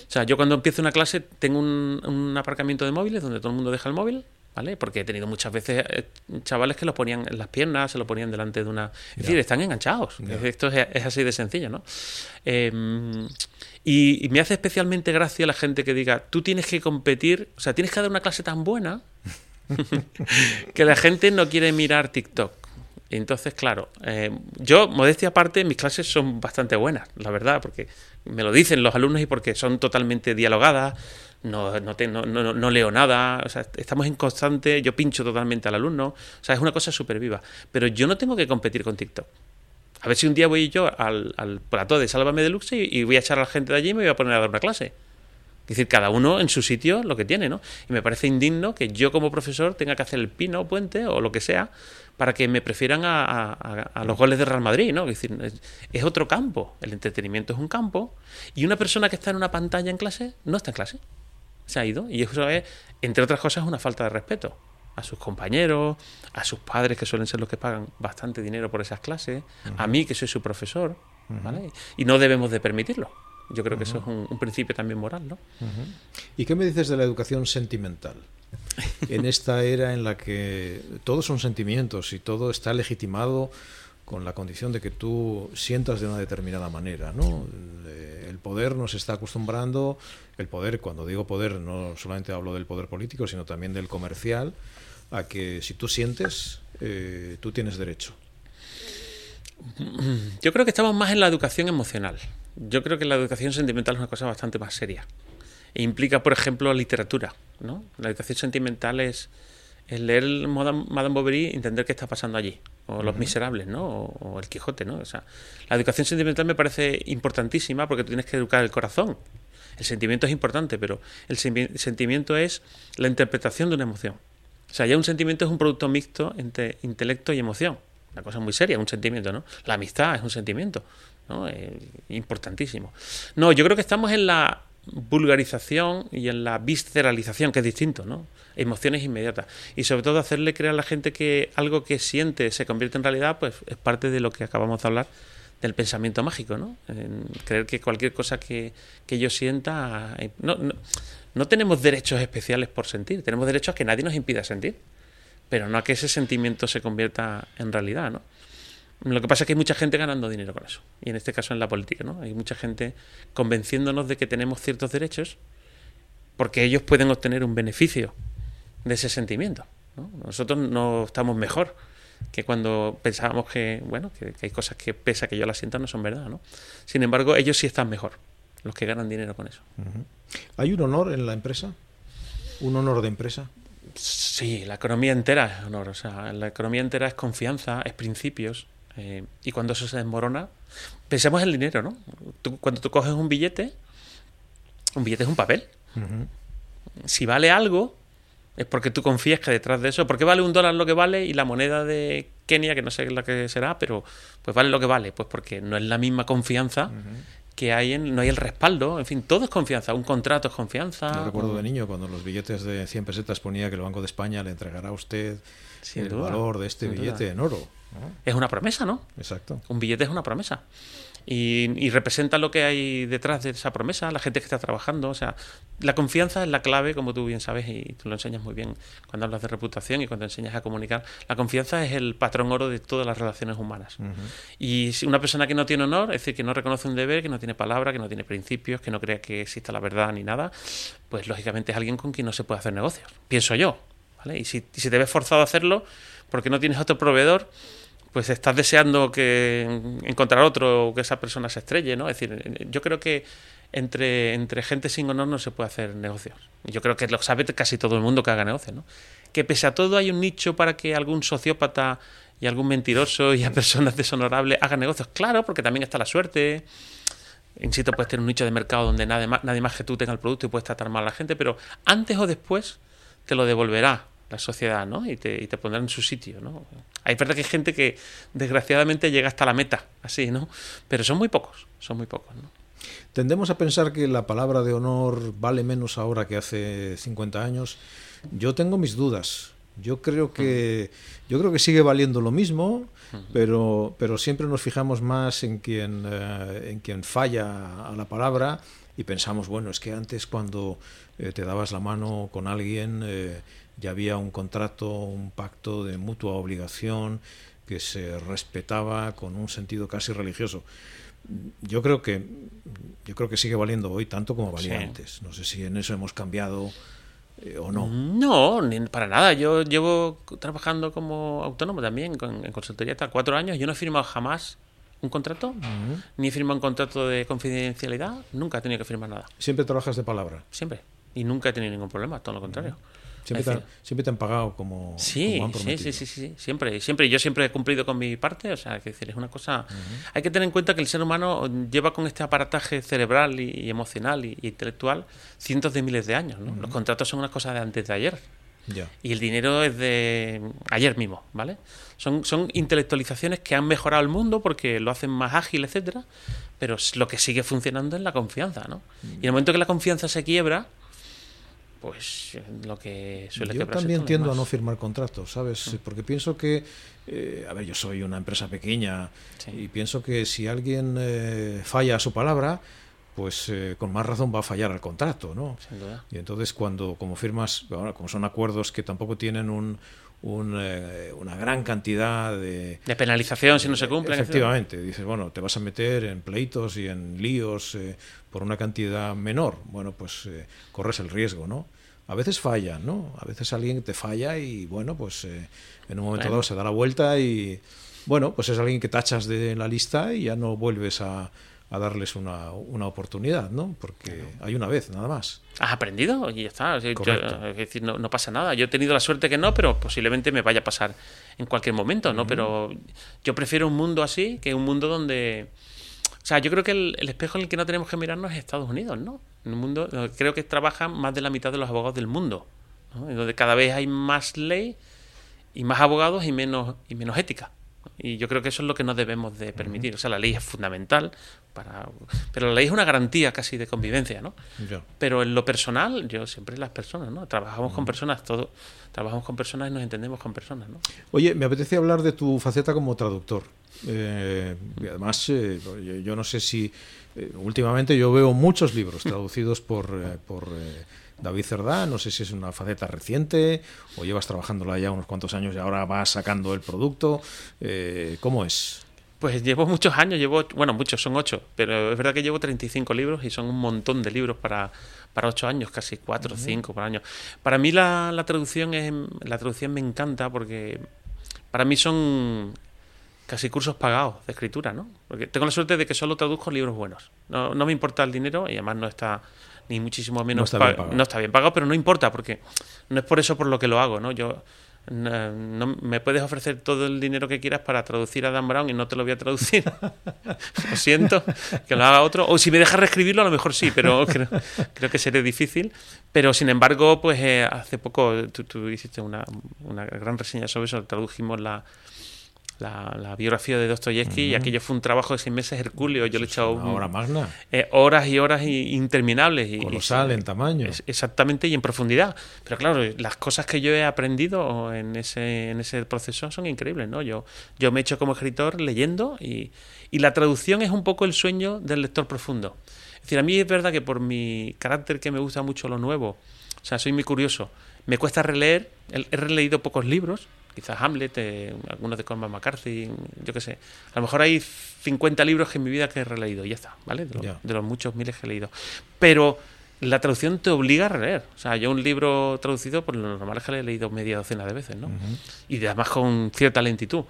O sea, yo cuando empiezo una clase tengo un, un, aparcamiento de móviles donde todo el mundo deja el móvil, ¿vale? Porque he tenido muchas veces eh, chavales que lo ponían en las piernas, se lo ponían delante de una... Es decir, están enganchados. Esto es, es, así de sencillo, ¿no? Eh, y, y, me hace especialmente gracia la gente que diga, tú tienes que competir, o sea, tienes que dar una clase tan buena [laughs] [laughs] que la gente no quiere mirar TikTok. Entonces, claro, eh, yo, modestia aparte, mis clases son bastante buenas, la verdad, porque me lo dicen los alumnos y porque son totalmente dialogadas, no, no, te, no, no, leo nada, o sea, estamos en constante, yo pincho totalmente al alumno, o sea, es una cosa súper viva. Pero yo no tengo que competir con TikTok. A ver si un día voy yo al, al plató de Sálvame Deluxe y, y voy a echar a la gente de allí y me voy a poner a dar una clase. Es decir, cada uno en su sitio lo que tiene, ¿no? Y me parece indigno que yo como profesor tenga que hacer el pino puente o lo que sea para que me prefieran a, a, a, los goles de Real Madrid, ¿no? Es decir, es, es, otro campo. El entretenimiento es un campo y una persona que está en una pantalla en clase no está en clase. Se ha ido y eso es, entre otras cosas, una falta de respeto a sus compañeros, a sus padres que suelen ser los que pagan bastante dinero por esas clases, uh -huh. a mí que soy su profesor, ¿vale? Uh -huh. Y no debemos de permitirlo. Yo creo que uh -huh. eso es un, un, principio también moral, ¿no? ¿Y qué me dices de la educación sentimental? En esta era en la que todos son sentimientos y todo está legitimado con la condición de que tú sientas de una determinada manera, ¿no? El poder nos está acostumbrando, el poder, cuando digo poder, no solamente hablo del poder político, sino también del comercial, a que si tú sientes, eh, tú tienes derecho. Yo creo que estamos más en la educación emocional. Yo creo que la educación sentimental es una cosa bastante más seria. E implica, por ejemplo, literatura. ¿No? La educación sentimental es, es leer Madame, Madame Bovary y entender qué está pasando allí. O Los uh -huh. Miserables, ¿no? O, o, El Quijote, ¿no? O sea, la educación sentimental me parece importantísima porque tú tienes que educar el corazón. El sentimiento es importante, pero el sentimiento es la interpretación de una emoción. O sea, ya un sentimiento es un producto mixto entre intelecto y emoción. Una cosa muy seria, un sentimiento, ¿no? La amistad es un sentimiento, ¿no? Eh, importantísimo. No, yo creo que estamos en la vulgarización y en la visceralización, que es distinto, ¿no? Emociones inmediatas. Y sobre todo hacerle creer a la gente que algo que siente se convierte en realidad, pues es parte de lo que acabamos de hablar del pensamiento mágico, ¿no? Creer que cualquier cosa que, que yo sienta... Eh, no, no, no tenemos derechos especiales por sentir, tenemos derechos que nadie nos impida sentir, pero no a que ese sentimiento se convierta en realidad, ¿no? Lo que pasa es que hay mucha gente ganando dinero con eso. Y en este caso en la política, ¿no? Hay mucha gente convenciéndonos de que tenemos ciertos derechos porque ellos pueden obtener un beneficio de ese sentimiento. ¿no? Nosotros no estamos mejor que cuando pensábamos que, bueno, que, que, hay cosas que pesa que yo las sienta no son verdad, ¿no? Sin embargo, ellos sí están mejor, los que ganan dinero con eso. ¿Hay un honor en la empresa? ¿Un honor de empresa? Sí, la economía entera es honor. O sea, la economía entera es confianza, es principios, eh, y cuando eso se desmorona, pensemos en el dinero, ¿no? Tú, cuando tú coges un billete, un billete es un papel. Uh -huh. Si vale algo, es porque tú confías que detrás de eso, porque vale un dólar lo que vale y la moneda de Kenia, que no sé la que será, pero pues vale lo que vale, pues porque no es la misma confianza uh -huh que hay en, no hay el respaldo, en fin, todo es confianza, un contrato es confianza. Yo recuerdo de niño cuando los billetes de 100 pesetas ponía que el Banco de España le entregará a usted Sin el duda. valor de este Sin billete duda. en oro. Es una promesa, ¿no? Exacto. Un billete es una promesa. y, representa lo que hay detrás de esa promesa, la gente que está trabajando. O sea, la confianza es la clave, como tú bien sabes, y tú lo enseñas muy bien cuando hablas de reputación y cuando enseñas a comunicar. La confianza es el patrón oro de todas las relaciones humanas. Y si una persona que no tiene honor, es decir, que no reconoce un deber, que no tiene palabra, que no tiene principios, que no crea que exista la verdad ni nada, pues lógicamente es alguien con quien no se puede hacer negocios. Pienso yo. ¿vale? Y si, y si te ves forzado a hacerlo porque no tienes otro proveedor, pues estás deseando que encontrar otro o que esa persona se estrelle, ¿no? Es decir, yo creo que entre, entre gente sin honor no se puede hacer negocios. Yo creo que lo sabe casi todo el mundo que haga negocios, ¿no? Que pese a todo hay un nicho para que algún sociópata y algún mentiroso y a personas deshonorables hagan negocios. Claro, porque también está la suerte. Insisto, puedes tener un nicho de mercado donde nadie más, nadie más que tú tenga el producto y puedes tratar mal a la gente, pero antes o después te lo devolverá la sociedad, ¿no? Y te, y te pondrá en su sitio, ¿no? Hay verdad que hay gente que desgraciadamente llega hasta la meta, así, ¿no? Pero son muy pocos, son muy pocos, ¿no? Tendemos a pensar que la palabra de honor vale menos ahora que hace 50 años. Yo tengo mis dudas. Yo creo que yo creo que sigue valiendo lo mismo, pero pero siempre nos fijamos más en quien eh, en quien falla a la palabra y pensamos bueno es que antes cuando eh, te dabas la mano con alguien eh, ya había un contrato, un pacto de mutua obligación que se respetaba con un sentido casi religioso. Yo creo que yo creo que sigue valiendo hoy tanto como valía Sí. antes. No sé si en eso hemos cambiado eh, o no. No, ni para nada. Yo llevo trabajando como autónomo también, con- en consultoría hasta cuatro años. Yo no he firmado jamás un contrato, ni he firmado un contrato de confidencialidad. Nunca he tenido que firmar nada. Siempre trabajas de palabra. Siempre. Y nunca he tenido ningún problema, todo lo contrario. Decir, siempre te han pagado como, Sí, como han sí, prometido. sí, sí, sí, siempre, siempre. Yo siempre he cumplido con mi parte, o sea, que decir, es una cosa. Hay que tener en cuenta que el ser humano lleva con este aparataje cerebral y, y emocional y, y intelectual cientos de miles de años, ¿no? Los contratos son una cosa de antes de ayer y el dinero es de ayer mismo, ¿vale? Son, son intelectualizaciones que han mejorado el mundo porque lo hacen más ágil, etcétera, pero lo que sigue funcionando es la confianza, ¿no? Y en el momento que la confianza se quiebra, pues lo que suele Yo también tiendo a no firmar contratos, ¿sabes? Porque pienso que, eh, a ver, yo soy una empresa pequeña Sí. y pienso que si alguien eh, falla a su palabra, pues eh, con más razón va a fallar al contrato, ¿no? Sin duda. Y entonces cuando, como firmas, ahora, como son acuerdos que tampoco tienen un, un, eh, una gran cantidad de... De penalización si no se cumplen. etcétera. Efectivamente, dices, bueno, te vas a meter en pleitos y en líos eh, por una cantidad menor. Bueno, pues eh, corres el riesgo, ¿no? A veces fallan, ¿no? A veces alguien te falla y, bueno, pues eh, en un momento Bueno. dado se da la vuelta y, bueno, pues es alguien que tachas de la lista y ya no vuelves a, a darles una, una oportunidad, ¿no? Porque hay una vez, nada más. Has aprendido y ya está. O sea, yo- Correcto. es decir, no, no pasa nada. Yo he tenido la suerte que no, pero posiblemente me vaya a pasar en cualquier momento, ¿no? Pero yo prefiero un mundo así que un mundo donde... O sea, yo creo que el, el espejo en el que no tenemos que mirarnos es Estados Unidos, ¿no? En un mundo, eh, creo que trabajan más de la mitad de los abogados del mundo, ¿no? En donde cada vez hay más ley y más abogados y menos, y menos ética. Y yo creo que eso es lo que no debemos de permitir. O sea, la ley es fundamental, para, pero la ley es una garantía casi de convivencia, ¿no? Pero en lo personal, yo siempre las personas, ¿no? Trabajamos con personas, todo, trabajamos con personas y nos entendemos con personas, ¿no? Oye, me apetece hablar de tu faceta como traductor. Eh, y además, eh, yo, no sé si eh, últimamente yo veo muchos libros traducidos por, por David Cerdá. No sé si es una faceta reciente o llevas trabajándola ya unos cuantos años y ahora vas sacando el producto. Eh, ¿Cómo es? Pues llevo muchos años, llevo, bueno, muchos, son ocho, pero es verdad que llevo 35 libros y son un montón de libros para, para ocho años, casi cuatro o cinco por año. Para mí la, la traducción es, la traducción me encanta porque para mí son casi cursos pagados de escritura, ¿no? Porque tengo la suerte de que solo traduzco libros buenos. No, no me importa el dinero y además no está ni muchísimo menos está pa- bien pagado. no está bien pagado, pero no importa porque no es por eso por lo que lo hago, ¿no? Yo no, no- me puedes ofrecer todo el dinero que quieras para traducir a Dan Brown y no te lo voy a traducir. [laughs] lo siento, que lo haga otro. O si me dejas reescribirlo, a lo mejor sí, pero [laughs] creo, creo que sería difícil. Pero sin embargo, pues eh, hace poco tú, tú hiciste una, una gran reseña sobre eso, tradujimos la, la, biografía de Dostoyevsky, y aquello fue un trabajo de seis meses hercúleo. Yo le he echado. Hora magna. Eh, horas y horas interminables. Y, Colosal en tamaño. exactamente, y en profundidad. Pero claro, las cosas que yo he aprendido en ese, en ese proceso son increíbles, ¿no? Yo, yo me he hecho como escritor leyendo y, y la traducción es un poco el sueño del lector profundo. Es decir, a mí es verdad que por mi carácter que me gusta mucho lo nuevo, o sea, soy muy curioso, me cuesta releer, he releído pocos libros, quizás Hamlet, eh, algunos de Cormac McCarthy, yo qué sé. A lo mejor hay 50 libros que en mi vida que he releído, y ya está, ¿vale? De, los muchos miles que he leído. Pero la traducción te obliga a releer. O sea, yo un libro traducido, por lo normal es que lo he leído media docena de veces, ¿no? Y además con cierta lentitud.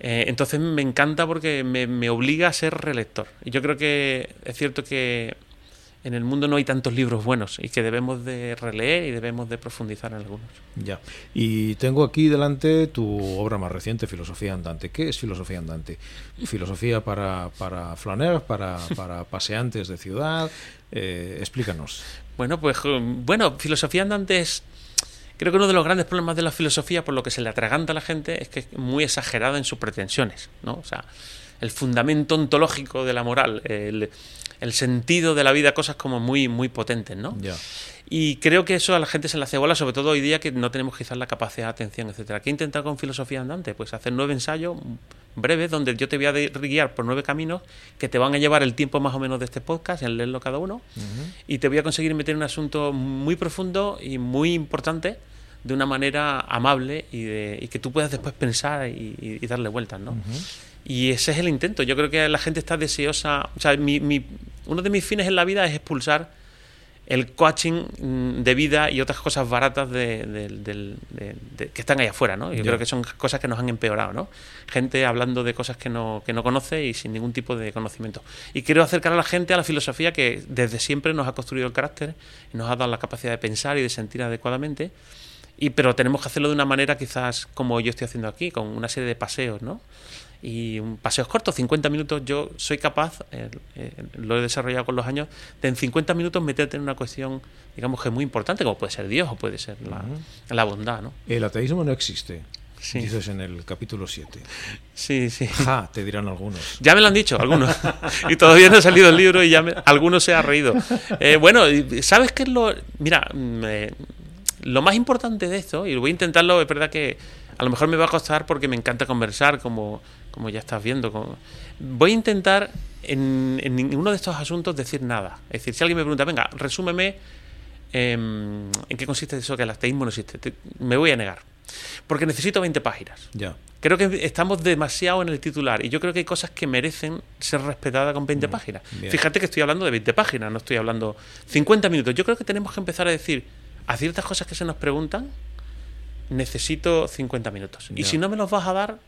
Eh, entonces me encanta porque me, me obliga a ser relector. Y yo creo que es cierto que en el mundo no hay tantos libros buenos y que debemos de releer y debemos de profundizar en algunos. Ya. Y tengo aquí delante tu obra más reciente, Filosofía Andante. ¿Qué es Filosofía Andante? Filosofía para, para flaner, para, para paseantes de ciudad. Eh, explícanos. Bueno, pues bueno, Filosofía Andante es... Creo que uno de los grandes problemas de la filosofía, por lo que se le atraganta a la gente, es que es muy exagerada en sus pretensiones, ¿no? O sea, el fundamento ontológico de la moral, el, el sentido de la vida, cosas como muy, muy potentes, ¿no? Y creo que eso a la gente se le hace bola, sobre todo hoy día que no tenemos quizás la capacidad de atención, etcétera. ¿Qué intentar con filosofía andante? Pues hacer nueve ensayos breves donde yo te voy a guiar por nueve caminos que te van a llevar el tiempo más o menos de este podcast, en leerlo cada uno, y te voy a conseguir meter un asunto muy profundo y muy importante de una manera amable y, de, que tú puedas después pensar y, darle vueltas, ¿no? Y ese es el intento. Yo creo que la gente está deseosa. O sea, mi, mi, uno de mis fines en la vida es expulsar el coaching mm, de vida y otras cosas baratas de, que están ahí afuera, ¿no? Yo creo que son cosas que nos han empeorado, ¿no? Gente hablando de cosas que no, que no conoce y sin ningún tipo de conocimiento. Y quiero acercar a la gente a la filosofía que desde siempre nos ha construido el carácter y nos ha dado la capacidad de pensar y de sentir adecuadamente. Y, pero tenemos que hacerlo de una manera quizás como yo estoy haciendo aquí, con una serie de paseos, ¿no? Y un paseos cortos, 50 minutos, yo soy capaz, eh, eh, lo he desarrollado con los años, de en 50 minutos meterte en una cuestión, digamos que muy importante, como puede ser Dios o puede ser la, bondad. ¿no? El ateísmo no existe. Dices en el capítulo 7. Sí, sí. Ja, te dirán algunos. Ya me lo han dicho, algunos. [laughs] y todavía no ha salido el libro y ya algunos se ha reído. Eh, bueno, ¿sabes qué es lo...? Mira, lo más importante de esto, y voy a intentarlo, es verdad que a lo mejor me va a costar porque me encanta conversar, como como ya estás viendo. Voy a intentar en, ninguno de estos asuntos decir nada. Es decir, si alguien me pregunta, venga, resúmeme em, en qué consiste eso que el ateísmo no existe, me voy a negar. Porque necesito 20 páginas. Ya. Creo que estamos demasiado en el titular y yo creo que hay cosas que merecen ser respetadas con 20 mm, páginas. Fíjate que estoy hablando de 20 páginas, no estoy hablando 50 minutos. Yo creo que tenemos que empezar a decir a ciertas cosas que se nos preguntan, necesito 50 minutos. Y si no me los vas a dar,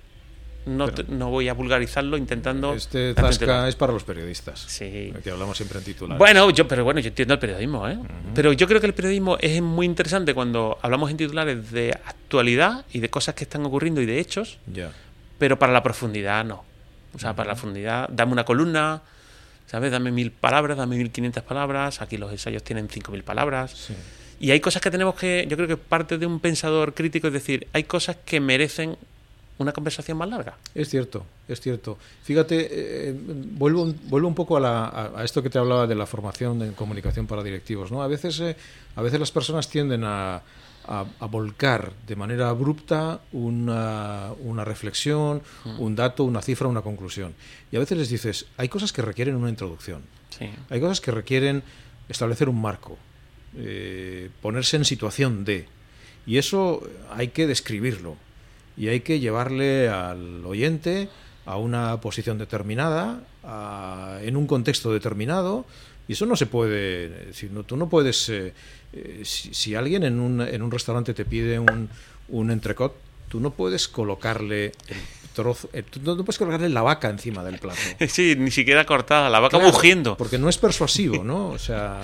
no, no voy a vulgarizarlo intentando. Este tasca es para los periodistas. Sí. Que hablamos siempre en titulares. Bueno, yo, pero bueno, yo entiendo el periodismo, ¿eh? Pero yo creo que el periodismo es muy interesante cuando hablamos en titulares de actualidad y de cosas que están ocurriendo y de hechos. Ya. Pero para la profundidad no. O sea, para la profundidad, dame una columna, ¿sabes? Dame mil palabras, dame mil quinientas palabras. Aquí los ensayos tienen cinco mil palabras. Y hay cosas que tenemos que, yo creo que parte de un pensador crítico es decir, hay cosas que merecen una conversación más larga. Es cierto, es cierto. Fíjate, eh, vuelvo, vuelvo un poco a, esto que te hablaba de la formación en comunicación para directivos. ¿no? A, veces, eh, a veces las personas tienden a, volcar de manera abrupta una, una reflexión, mm. un dato, una cifra, una conclusión. Y a veces les dices, hay cosas que requieren una introducción. Hay cosas que requieren establecer un marco, eh, ponerse en situación de. Y eso hay que describirlo y hay que llevarle al oyente a una posición determinada, en un contexto determinado, y eso no se puede, si no, tú no puedes, eh, eh, si, alguien en un, en un restaurante te pide un, un entrecot, tú no puedes colocarle trozo, eh, no, puedes colocarle la vaca encima del plato. [laughs] Sí, ni siquiera cortada, la vaca mugiendo. Porque no es persuasivo, ¿no? O sea,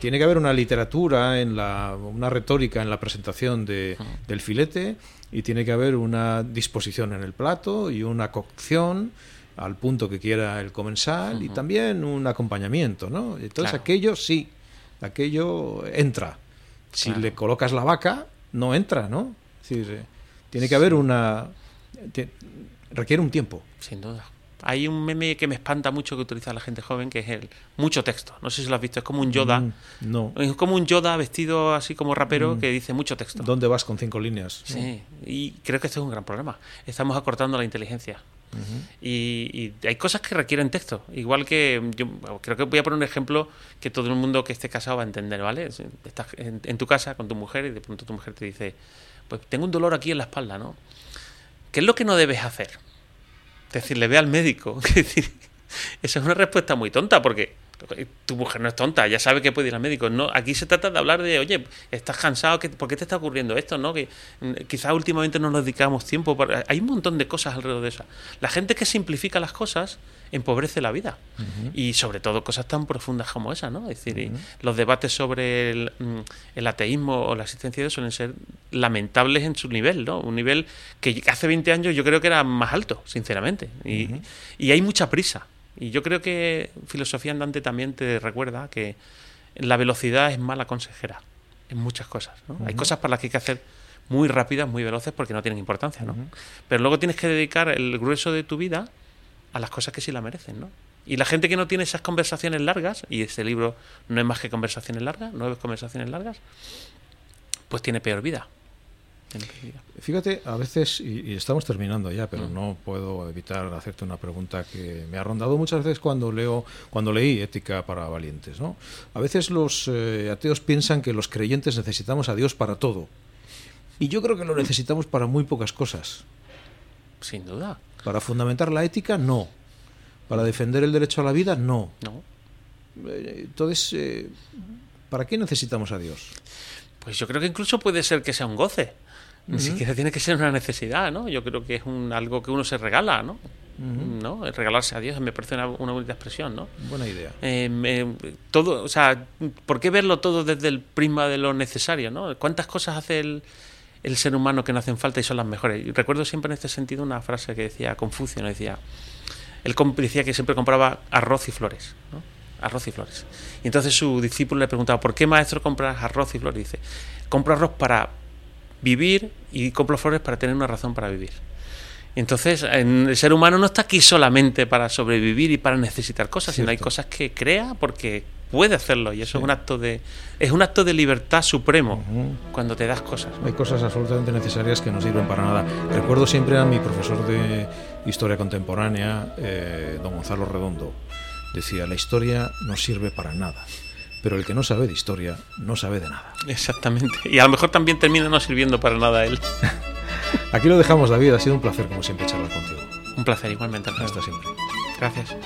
tiene que haber una literatura, en la, una retórica en la presentación de, del filete y tiene que haber una disposición en el plato y una cocción al punto que quiera el comensal y también un acompañamiento, ¿no? Entonces aquello sí, aquello entra. Si le colocas la vaca, no entra, ¿no? tiene que haber una requiere un tiempo. Sin duda. Hay un meme que me espanta mucho que utiliza la gente joven, que es el mucho texto. No sé si lo has visto, es como un Yoda. Mm, no. Es como un Yoda vestido así como rapero mm. que dice mucho texto. ¿Dónde vas con cinco líneas? Sí, y creo que este es un gran problema. Estamos acortando la inteligencia. y, hay cosas que requieren texto. Igual que yo creo que voy a poner un ejemplo que todo el mundo que esté casado va a entender, ¿vale? Estás en, tu casa con tu mujer y de pronto tu mujer te dice, pues tengo un dolor aquí en la espalda, ¿no? ¿Qué es lo que no debes hacer? decirle, ve al médico. [laughs] esa es una respuesta muy tonta porque tu mujer no es tonta, ya sabe que puede ir al médico. No, aquí se trata de hablar de, oye, estás cansado, ¿por qué te está ocurriendo esto? ¿no? Que mm, quizás últimamente no nos dedicamos tiempo. hay un montón de cosas alrededor de eso. La gente que simplifica las cosas empobrece la vida. Y sobre todo cosas tan profundas como esa, ¿no? Es decir, los debates sobre el, mm, el, ateísmo o la existencia de Dios suelen ser lamentables en su nivel, ¿no? Un nivel que hace 20 años yo creo que era más alto, sinceramente. Y, y hay mucha prisa. Y yo creo que filosofía andante también te recuerda que la velocidad es mala consejera en muchas cosas. Hay cosas para las que hay que hacer muy rápidas, muy veloces, porque no tienen importancia. ¿no? Pero luego tienes que dedicar el grueso de tu vida a las cosas que sí la merecen. ¿no? Y la gente que no tiene esas conversaciones largas, y este libro no es más que conversaciones largas, nueve conversaciones largas, pues tiene peor vida. Fíjate, a veces, y, estamos terminando ya, pero mm. no puedo evitar hacerte una pregunta que me ha rondado muchas veces cuando leo, cuando leí Ética para Valientes. ¿no? A veces los eh, ateos piensan que los creyentes necesitamos a Dios para todo. Y yo creo que lo necesitamos para muy pocas cosas. Sin duda. Para fundamentar la ética, no. Para defender el derecho a la vida, no. No. Eh, entonces, eh, ¿para qué necesitamos a Dios? Pues yo creo que incluso puede ser que sea un goce. Ni siquiera tiene que ser una necesidad, ¿no? Yo creo que es un, algo que uno se regala, ¿no? ¿no? regalarse a Dios me parece una, una bonita expresión, ¿no? Buena idea. Eh, todo, o sea, ¿por qué verlo todo desde el prisma de lo necesario, ¿no? ¿Cuántas cosas hace el, el ser humano que no hacen falta y son las mejores? Y recuerdo siempre en este sentido una frase que decía Confucio, ¿no? Decía, él decía que siempre compraba arroz y flores, ¿no? Arroz y flores. Y entonces su discípulo le preguntaba, ¿por qué maestro compras arroz y flores? Y dice, compro arroz para vivir y compro flores para tener una razón para vivir. Entonces, el ser humano no está aquí solamente para sobrevivir y para necesitar cosas, sino hay cosas que crea porque puede hacerlo y eso es un acto de es un acto de libertad supremo cuando te das cosas. Hay cosas absolutamente necesarias que no sirven para nada. Recuerdo siempre a mi profesor de historia contemporánea, eh, don Gonzalo Redondo, decía la historia no sirve para nada pero el que no sabe de historia no sabe de nada. Exactamente. Y a lo mejor también termina no sirviendo para nada él. [laughs] Aquí lo dejamos, David. Ha sido un placer, como siempre, charlar contigo. Un placer, igualmente. Hasta siempre. Gracias.